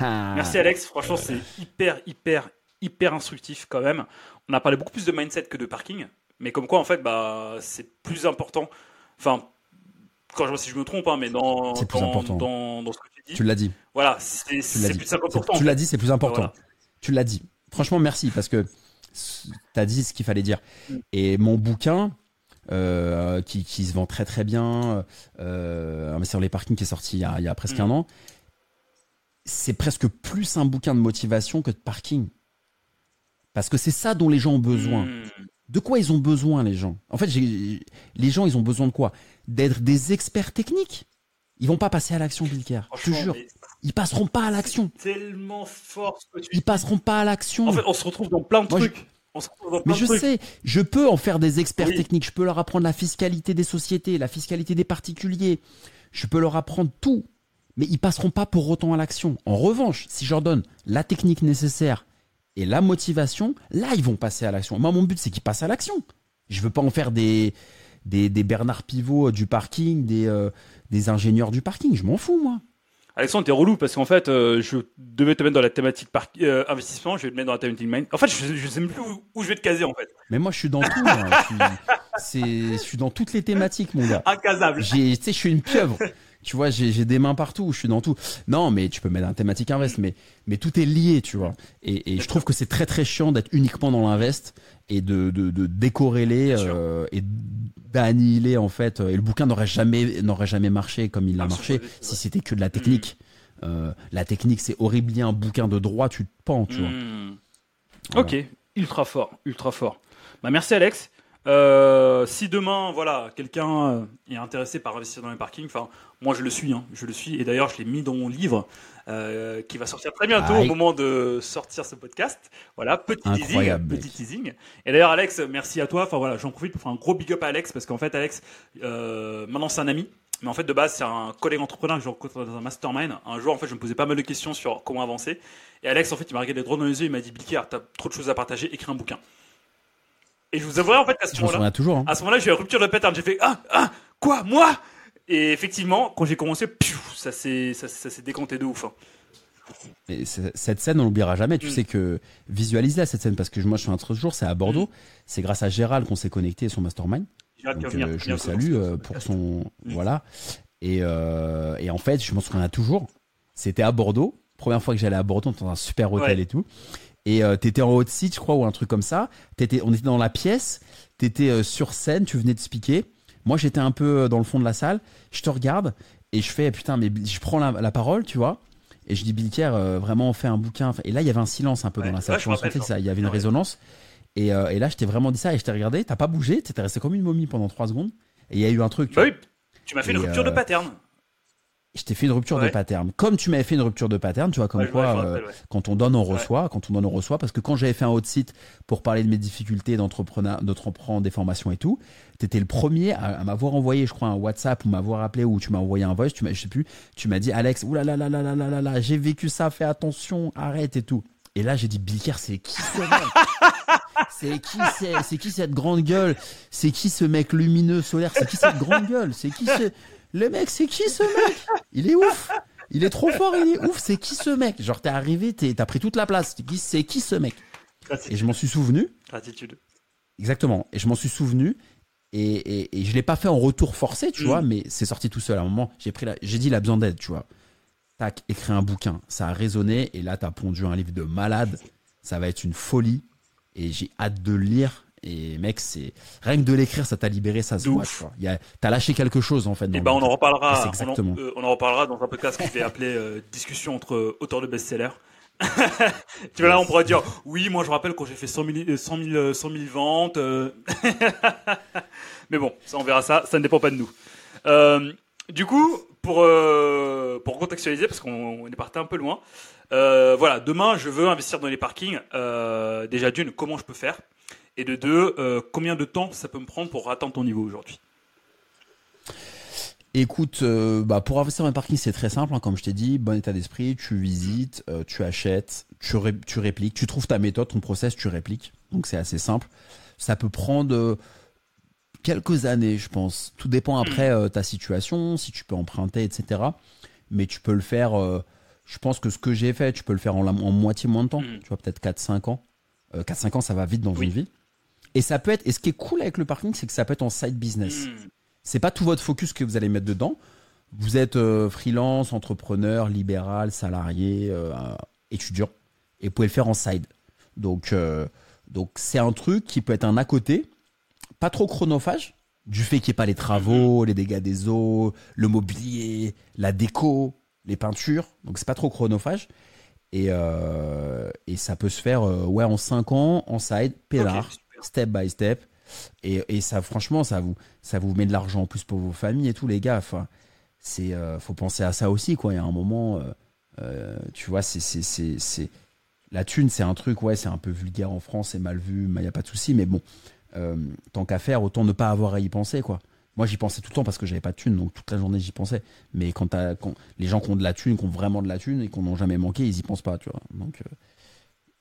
Merci Alex, franchement, c'est hyper, hyper, hyper instructif quand même. On a parlé beaucoup plus de mindset que de parking, mais comme quoi, en fait, bah, c'est plus important. Enfin, quand je vois si je me trompe, hein, mais dans, dans, dans, ce que tu dis. Tu l'as dit. Voilà, c'est plus important. Tu l'as dit, c'est plus important. Tu l'as dit. Franchement, merci parce que tu as dit ce qu'il fallait dire. Mm. Et mon bouquin, euh, qui, se vend très très bien, euh, sur les parkings qui est sorti il y a, presque mm. un an, c'est presque plus un bouquin de motivation que de parking. Parce que c'est ça dont les gens ont besoin. Mm. De quoi ils ont besoin, les gens? En fait, les gens, ils ont besoin de quoi? D'être des experts techniques. Ils vont pas passer à l'action, Bilker. Je te jure. Ils passeront pas à l'action. Tellement fort ce que tu Ils passeront pas à l'action. En fait, on se retrouve dans plein de trucs. mais je sais, je peux en faire des experts techniques. Je peux leur apprendre la fiscalité des sociétés, la fiscalité des particuliers. Je peux leur apprendre tout. Mais ils passeront pas pour autant à l'action. En revanche, si je leur donne la technique nécessaire et la motivation, là, ils vont passer à l'action. Moi, mon but, c'est qu'ils passent à l'action. Je veux pas en faire des, des, Bernard Pivot du parking, des, euh, des ingénieurs du parking. Je m'en fous, moi. Alexandre, t'es relou parce qu'en fait, euh, je devais te mettre dans la thématique par, euh, investissement, je vais te mettre dans la thématique mind. En fait, je, je sais même plus où, je vais te caser en fait. Mais moi, je suis dans tout. je, suis, je suis dans toutes les thématiques, mon gars. Incasable. Tu sais, je suis une pieuvre. tu vois, j'ai des mains partout, je suis dans tout. Non, mais tu peux mettre un thématique invest, mais, mais tout est lié, tu vois. Et, et je trouve que c'est très très chiant d'être uniquement dans l'invest et de, de, de décorréler euh, et d'annihiler en fait. Et le bouquin n'aurait jamais n'aurait jamais marché comme il a marché si c'était que de la technique. Mm. Euh, la technique, c'est horrible. Un bouquin de droit, tu te pends, tu vois. Mm. Ok, ultra fort, ultra fort. Bah merci Alex. Euh, si demain, voilà, quelqu'un euh, est intéressé par investir dans les parkings, enfin, moi je le suis, hein, je le suis. Et d'ailleurs, je l'ai mis dans mon livre euh, qui va sortir très bientôt au moment de sortir ce podcast. Voilà, petit teasing, petit teasing. Et d'ailleurs, Alex, merci à toi. Enfin voilà, j'en profite pour faire un gros big up à Alex parce qu'en fait, Alex, maintenant c'est un ami. Mais en fait, de base, c'est un collègue entrepreneur que je rencontre dans un mastermind. Un jour, en fait, je me posais pas mal de questions sur comment avancer. Et Alex, en fait, il m'a regardé droit dans les yeux. Il m'a dit, Bilker, t'as trop de choses à partager, écris un bouquin. Et je vous avouerai en fait à ce moment-là, toujours, hein. à ce moment-là, j'ai eu une rupture de pattern. J'ai fait ah ah quoi moi? Et effectivement, quand j'ai commencé, ça s'est ça, s'est décanté de ouf. Hein. Et cette scène, on l'oubliera jamais. Tu mm. sais que visualise-la cette scène parce que moi, je suis un autre jour, c'est à Bordeaux. Mm. C'est grâce à Gérald qu'on s'est connecté à son mastermind. Donc, euh, je le salue euh, pour son mm. voilà. Et, euh, et en fait, je m'en souviens toujours. C'était à Bordeaux. Première fois que j'allais à Bordeaux, dans un super hôtel et tout. Et euh, t'étais en haut de site, je crois, ou un truc comme ça. Étais, on était dans la pièce, t'étais euh, sur scène, tu venais de expliquer. Moi, j'étais un peu euh, dans le fond de la salle. Je te regarde et je fais, putain, mais je prends la, parole, tu vois. Et je dis, Bilker, vraiment, on fait un bouquin. Et là, il y avait un silence un peu dans la salle. tu vois, ça, il y avait une résonance. Et, euh, et là, je t'ai vraiment dit ça et je t'ai regardé, t'as pas bougé, t'étais resté comme une momie pendant trois secondes. Et il y a eu un truc. tu Bah oui, tu m'as fait une rupture de euh, pattern. Je t'ai fait une rupture de pattern. Comme tu m'avais fait une rupture de pattern, tu vois, comme Ouais, quoi, euh, rappelle, quand on donne, on reçoit, quand on donne, on reçoit, parce que quand j'avais fait un autre site pour parler de mes difficultés d'entrepreneur, d'entreprendre des formations et tout, t'étais le premier à, à m'avoir envoyé, je crois, un WhatsApp ou m'avoir appelé ou tu m'as envoyé un voice, tu m'as, je sais plus, tu m'as dit, Alex, oulala, là, là, là, là, là, là, j'ai vécu ça, fais attention, arrête et tout. Et là, j'ai dit, Bilker, c'est qui ce mec? C'est qui, c'est, c'est qui cette grande gueule? C'est qui ce mec lumineux, solaire? C'est qui cette grande gueule? C'est qui ce... Le mec, c'est qui ce mec? Il est ouf Il est trop fort, il est ouf C'est qui ce mec? Genre, t'es arrivé, t'as pris toute la place. C'est qui, ce mec? Et je m'en suis souvenu. Gratitude. Exactement. Et je m'en suis souvenu. Et, et, et je l'ai pas fait en retour forcé, tu Mm. vois, mais c'est sorti tout seul. À un moment, j'ai pris la, j'ai dit, il a besoin d'aide, tu vois. Tac, écrit un bouquin. Ça a résonné. Et là, t'as pondu un livre de malade. Ça va être une folie. Et j'ai hâte de le lire. Et mec, c'est rien que de l'écrire, ça t'a libéré, ça se voit. T'as lâché quelque chose en fait. Et le ben on en reparlera. C'est on en- exactement. euh, On en, reparlera dans un podcast je vais appeler euh, discussion entre euh, auteurs de best-sellers. tu vois là, on pourra dire oui, moi je me rappelle quand j'ai fait 100 000, euh, 100 000, euh, 100 000 ventes. euh. Mais bon, ça on verra ça. Ça ne dépend pas de nous. Du coup, pour pour contextualiser, parce qu'on on est parti un peu loin. voilà, demain je veux investir dans les parkings. Déjà d'une, comment je peux faire? Et de deux, euh, combien de temps ça peut me prendre pour atteindre ton niveau aujourd'hui? Écoute, euh, bah pour investir dans un parking, c'est très simple. hein, comme je t'ai dit, bon état d'esprit, tu visites, euh, tu achètes, tu, ré- tu répliques, tu trouves ta méthode, ton process, tu répliques. Donc c'est assez simple. Ça peut prendre quelques années, je pense. Tout dépend après euh, ta situation, si tu peux emprunter, etc. Mais tu peux le faire. je pense que ce que j'ai fait, tu peux le faire en, la- en moitié moins de temps. Mm. Tu vois, peut-être 4-5 ans. Euh, 4-5 ans, ça va vite dans Oui. une vie. Et ça peut être. Et ce qui est cool avec le parking, c'est que ça peut être en side business Hmm. c'est pas tout votre focus que vous allez mettre dedans. Vous êtes euh, freelance, entrepreneur, libéral, salarié, euh, étudiant, et vous pouvez le faire en side. Donc, euh, donc c'est un truc qui peut être un à côté, pas trop chronophage, du fait qu'il n'y ait pas les travaux, les dégâts des eaux, le mobilier, la déco, les peintures. Donc c'est pas trop chronophage. Et, et ça peut se faire ouais, en 5 ans, en side, pédard. Step by step. Et, et ça, franchement, ça vous, ça vous met de l'argent en plus pour vos familles et tout, les gars. Enfin, c'est, euh, faut penser à ça aussi, quoi. Il y a un moment, euh, euh, tu vois, c'est, c'est, la thune, c'est un truc, ouais, c'est un peu vulgaire en France, c'est mal vu, il n'y a pas de souci. Mais bon, tant qu'à faire, autant ne pas avoir à y penser, quoi. Moi, j'y pensais tout le temps parce que j'avais pas de thune, donc toute la journée, j'y pensais. Mais quand, les gens qui ont de la thune, qui ont vraiment de la thune et qui n'ont jamais manqué, ils y pensent pas, tu vois. Donc,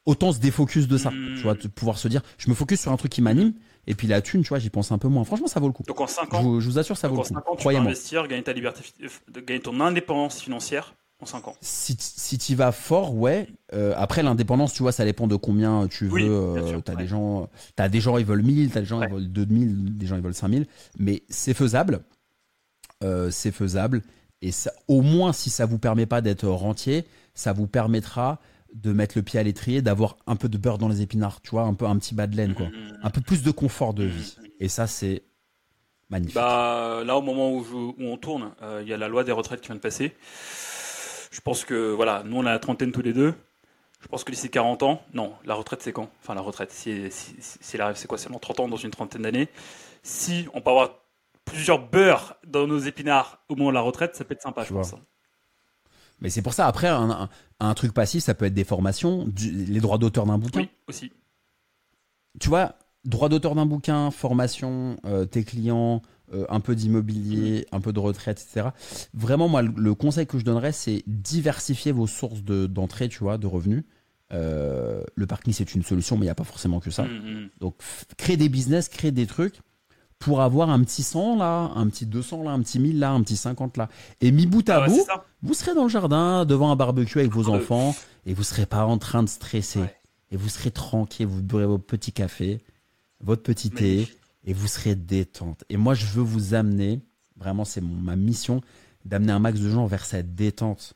autant se défocus de ça, tu vois, de pouvoir se dire, je me focus sur un truc qui m'anime, et puis la thune, tu vois, j'y pense un peu moins. Franchement, ça vaut le coup. Donc en 5 Je ans, je vous assure, ça vaut en le coup. cinq ans, tu peux investir, gagner ta liberté, euh, gagner ton indépendance financière en 5 ans. Si, si tu vas fort, ouais. Euh, après, l'indépendance, tu vois, ça dépend de combien tu veux. Oui, Euh, t'as ouais. des gens, t'as des gens, ils veulent 1000, t'as des gens, Ouais. ils veulent 2000, des gens, ils veulent 5000. Mais c'est faisable. Euh, c'est faisable. Et ça, au moins, si ça vous permet pas d'être rentier, ça vous permettra de mettre le pied à l'étrier, d'avoir un peu de beurre dans les épinards, tu vois, un peu un petit bas de laine, quoi. Mhm. Un peu plus de confort de Mhm. vie. Et ça, c'est magnifique. Bah, là, au moment où, je- où on tourne, euh, il y a la loi des retraites qui vient de passer. Je pense que, voilà, nous, on a la trentaine tous les deux. Je pense que d'ici 40 ans, non, la retraite, c'est quand? Enfin, la retraite, si, si, si, si elle arrive, c'est quoi? C'est dans 30 ans, dans une trentaine d'années. Si on peut avoir plusieurs beurres dans nos épinards au moment de la retraite, ça peut être sympa, Tu je vois. pense. Mais c'est pour ça, après, un, un- un truc passif, ça peut être des formations, du- les droits d'auteur d'un bouquin. Oui, aussi. Tu vois, droit d'auteur d'un bouquin, formation, euh, tes clients, euh, un peu d'immobilier, un peu de retraite, etc. Vraiment, moi, le- le conseil que je donnerais, c'est diversifier vos sources de- d'entrée, tu vois, de revenus. Euh, le parking, c'est une solution, mais il n'y a pas forcément que ça. Mhm. Donc, f- créer des business, créer des trucs pour avoir un petit 100 là, un petit 200 là, un petit 1000 là, un petit 50 là. Et mis bout à Ah ouais, bout, vous serez dans le jardin, devant un barbecue avec vos Ah, enfants, et vous serez pas en train de stresser. Ouais. Et vous serez tranquille, vous boirez votre petit café, votre petit thé, et vous serez détente. Et moi, je veux vous amener, vraiment, c'est ma mission, d'amener un max de gens vers cette détente.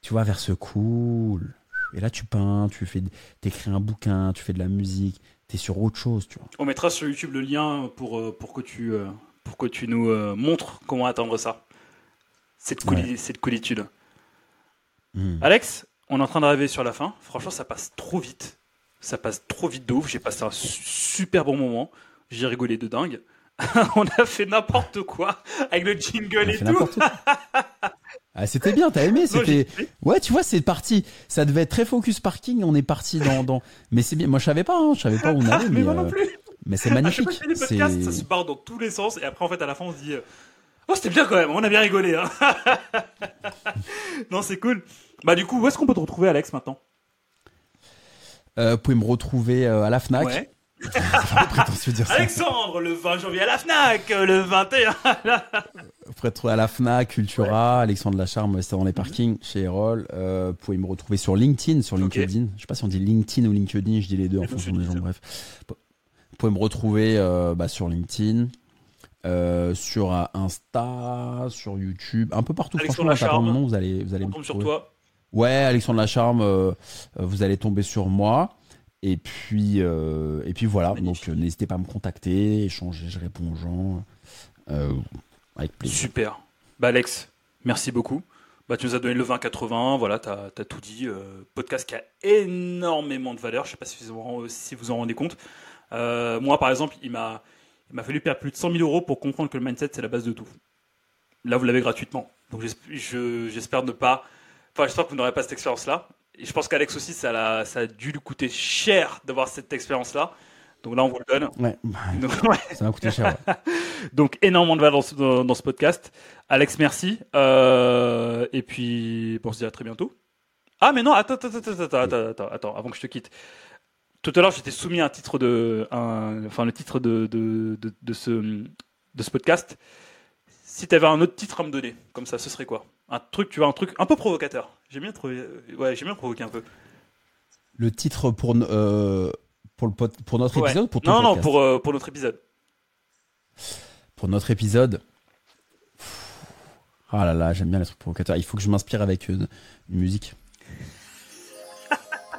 Tu vois, vers ce cool. Et là, tu peins, tu fais, t'écris un bouquin, tu fais de la musique, t'es sur autre chose, tu vois. On mettra sur YouTube le lien pour, euh, pour, que, tu, euh, pour que tu nous euh, montres comment atteindre ça. Cette, cooli- cette coolitude. Hmm. Alex, on est en train d'arriver sur la fin. Franchement, ça passe trop vite. Ça passe trop vite de ouf. J'ai passé un super bon moment. J'ai rigolé de dingue. on a fait n'importe quoi avec le jingle et tout. Ah, c'était bien, t'as aimé, c'était. Ouais, tu vois, c'est parti. Ça devait être très focus parking. On est parti dans, dans... Mais c'est bien. Moi, je savais pas. Hein, je savais pas où on allait. mais, moi non euh, plus. Mais c'est magnifique. ça se part dans tous les sens et après, en fait, à la fin, on se dit. Euh, oh, c'était bien quand même. On a bien rigolé. Hein. non, c'est cool. Bah, du coup, où est-ce qu'on peut te retrouver, Alex, maintenant? Euh, Vous pouvez me retrouver à la Fnac. Ouais. Alexandre, le 20 janvier à la FNAC, le 21. vous pouvez retrouver à la FNAC, Cultura, Alexandre Lacharme, c'est dans les parkings, chez Erol. Euh, vous pouvez me retrouver sur LinkedIn, sur LinkedIn. Je sais pas si on dit LinkedIn ou LinkedIn, je dis les deux en fonction des gens, bref. Vous pouvez me retrouver euh, bah, sur LinkedIn. Euh, sur Insta, sur YouTube, un peu partout. Alexandre franchement, Lacharme, vous allez, vous allez on tombe sur toi. Ouais, Alexandre Lacharme, vous allez tomber sur moi. Et puis, euh, et puis voilà, donc euh, n'hésitez pas à me contacter, échanger, je réponds aux gens euh, avec plaisir. Super. Bah Alex, merci beaucoup. Bah, tu nous as donné le 20-80, voilà, tu as, tout dit. podcast qui a énormément de valeur, je sais pas si vous, si vous en rendez compte. moi, par exemple, il m'a fallu perdre plus de 100 000 euros pour comprendre que le mindset, c'est la base de tout. Là, vous l'avez gratuitement. Donc j'espère ne pas... Enfin, j'espère que vous n'aurez pas cette expérience-là. Et je pense qu'Alex aussi, ça a, ça a dû lui coûter cher d'avoir cette expérience-là. Donc là, on vous le donne. Ouais. Ça m'a coûté cher. Donc énormément de valeur dans, ce podcast. Alex, merci. Euh, et puis, on se dit à très bientôt. Ah, mais non, attends, attends, attends, attends, attends, attends, avant que je te quitte. Tout à l'heure, j'étais soumis à un titre de, un, enfin, le titre de, de, de, de, ce, de ce podcast. Si tu avais un autre titre à me donner, comme ça, ce serait quoi? Un truc, tu vois, un truc un peu provocateur. J'ai bien trouvé. Ouais, j'ai bien provoqué un peu. Le titre pour, euh, pour, le pour notre épisode pour Non, non, pour, euh, pour notre épisode. Pour notre épisode. Ah là là, j'aime bien les trucs provocateurs. Il faut que je m'inspire avec une, musique.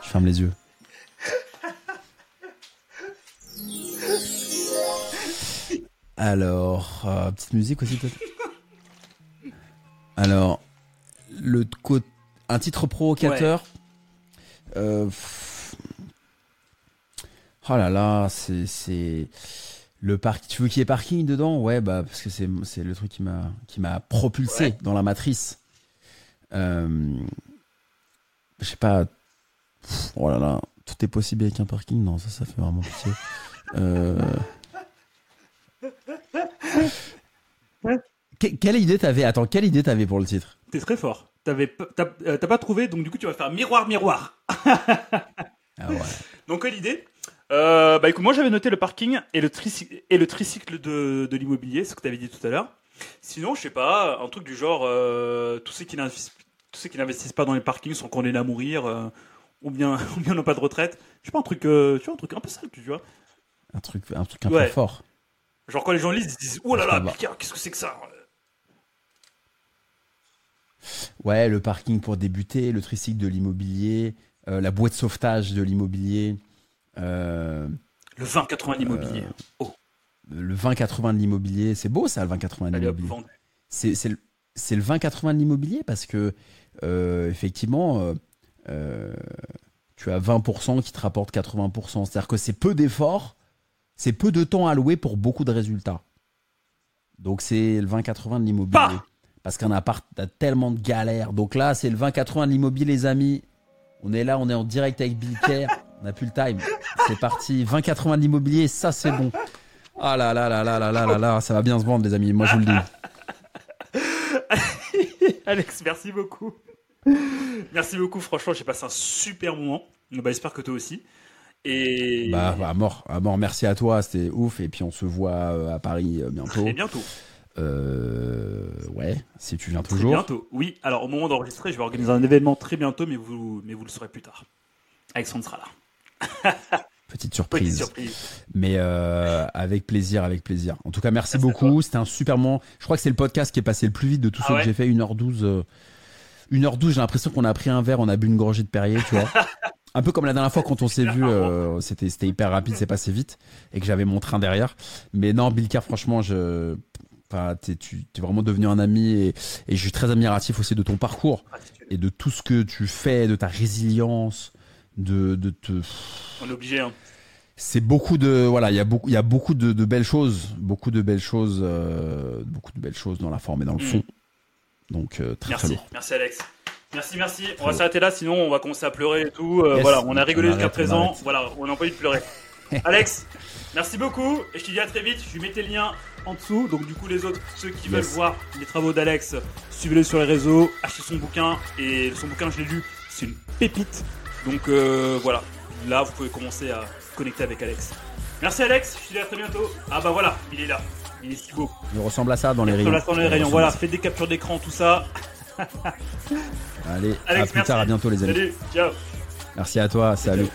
je ferme les yeux. Alors, euh, petite musique aussi peut-être. Alors, le côté un titre provocateur. Euh, oh là là, c'est le parc. Tu veux qu'il y ait parking dedans? Ouais, bah parce que c'est c'est le truc qui m'a qui m'a propulsé dans la matrice. Euh, je sais pas. Oh là là, tout est possible avec un parking? Non, ça, ça fait vraiment pitié. Euh... quelle idée t'avais? Attends, quelle idée t'avais pour le titre? T'es très fort. Euh, t'as pas trouvé, donc du coup tu vas faire miroir, miroir. ah ouais. Donc l'idée euh, Bah écoute, moi j'avais noté le parking et le, tricycle, et le tricycle de, de l'immobilier, ce que t'avais dit tout à l'heure. Sinon, je sais pas, un truc du genre, euh, tous ceux qui n'investissent pas dans les parkings sont condamnés à mourir, ou bien ou bien n'ont pas de retraite. Je sais pas, un truc, tu vois, un truc un peu sale, tu vois. Un truc, un truc un peu fort. Genre quand les gens lisent, ils se disent, oh là là, qu'est-ce que c'est que ça? Ouais, le parking pour débuter, le tricycle de l'immobilier, euh, la boîte de sauvetage de l'immobilier. Euh, le 20-80 de l'immobilier. Euh, oh. Le 20-80 de l'immobilier, c'est beau ça, le 20-80 de l'immobilier. C'est le, le 20-80 de l'immobilier parce que, effectivement, tu as 20% qui te rapportent 80%. C'est-à-dire que c'est peu d'efforts, c'est peu de temps alloué pour beaucoup de résultats. Donc c'est le 20-80 de l'immobilier. Parce qu'un appart, t'as tellement de galères. Donc là, c'est le 20-80 de l'immobilier, les amis. On est là, on est en direct avec Bill Kerr. On n'a plus le time. C'est parti. 20-80 de l'immobilier, ça c'est bon. Ah là là là là là là là là, ça va bien se vendre, les amis. Moi, je vous le dis. Alex, merci beaucoup. Merci beaucoup, franchement, j'ai passé un super moment. Bah, j'espère que toi aussi. Et... Bah, à mort, à mort, merci à toi, c'était ouf. Et puis on se voit euh, à Paris euh, bientôt. Très bientôt. Euh, ouais, si tu viens toujours. bientôt, oui. Alors au moment d'enregistrer, je vais organiser un événement très bientôt, mais vous, mais vous le saurez plus tard. Alexandre sera là. Petite surprise. Mais euh, avec plaisir, avec plaisir. En tout cas, merci, beaucoup. C'était un super moment. Je crois que c'est le podcast qui est passé le plus vite de tous ah ceux que j'ai fait. 1h12. 1h12, j'ai l'impression qu'on a pris un verre, on a bu une gorgée de Perrier, tu vois. un peu comme la dernière fois quand on s'est vu, euh, c'était c'était hyper rapide, c'est passé vite et que j'avais mon train derrière. Mais non, Bilker, franchement, je Enfin, es, tu es vraiment devenu un ami et, je suis très admiratif aussi de ton parcours et de tout ce que tu fais, de ta résilience de, de te. On est obligé. Hein. C'est beaucoup de voilà, il y a beaucoup, il y a beaucoup de, de belles choses, beaucoup de belles choses, euh, beaucoup de belles choses dans la forme et dans le Mm. fond. Donc euh, très Merci, très merci Alex. Merci, merci. On va s'arrêter là, sinon on va commencer à pleurer et tout. Euh, Yes. Voilà, on a rigolé On jusqu'à on présent. arrête. Voilà, on n'a pas envie de pleurer. Alex, merci beaucoup. Et je te dis à très vite. Je lui mettais le lien en dessous. Donc du coup, les autres, ceux qui Yes. veulent voir les travaux d'Alex, suivez-le sur les réseaux, achetez son bouquin. Et son bouquin, je l'ai lu, c'est une pépite. Donc euh, voilà, là, vous pouvez commencer à connecter avec Alex. Merci Alex, je te dis à très bientôt. Ah bah voilà, il est là. Il est si beau. Il ressemble à ça dans les rayons. l'instant, les Il rayons. ressemble Voilà, à ça. faites des captures d'écran, tout ça. Allez, Alex, à plus merci. tard, à bientôt les amis. Salut, ciao. Merci à toi, salut.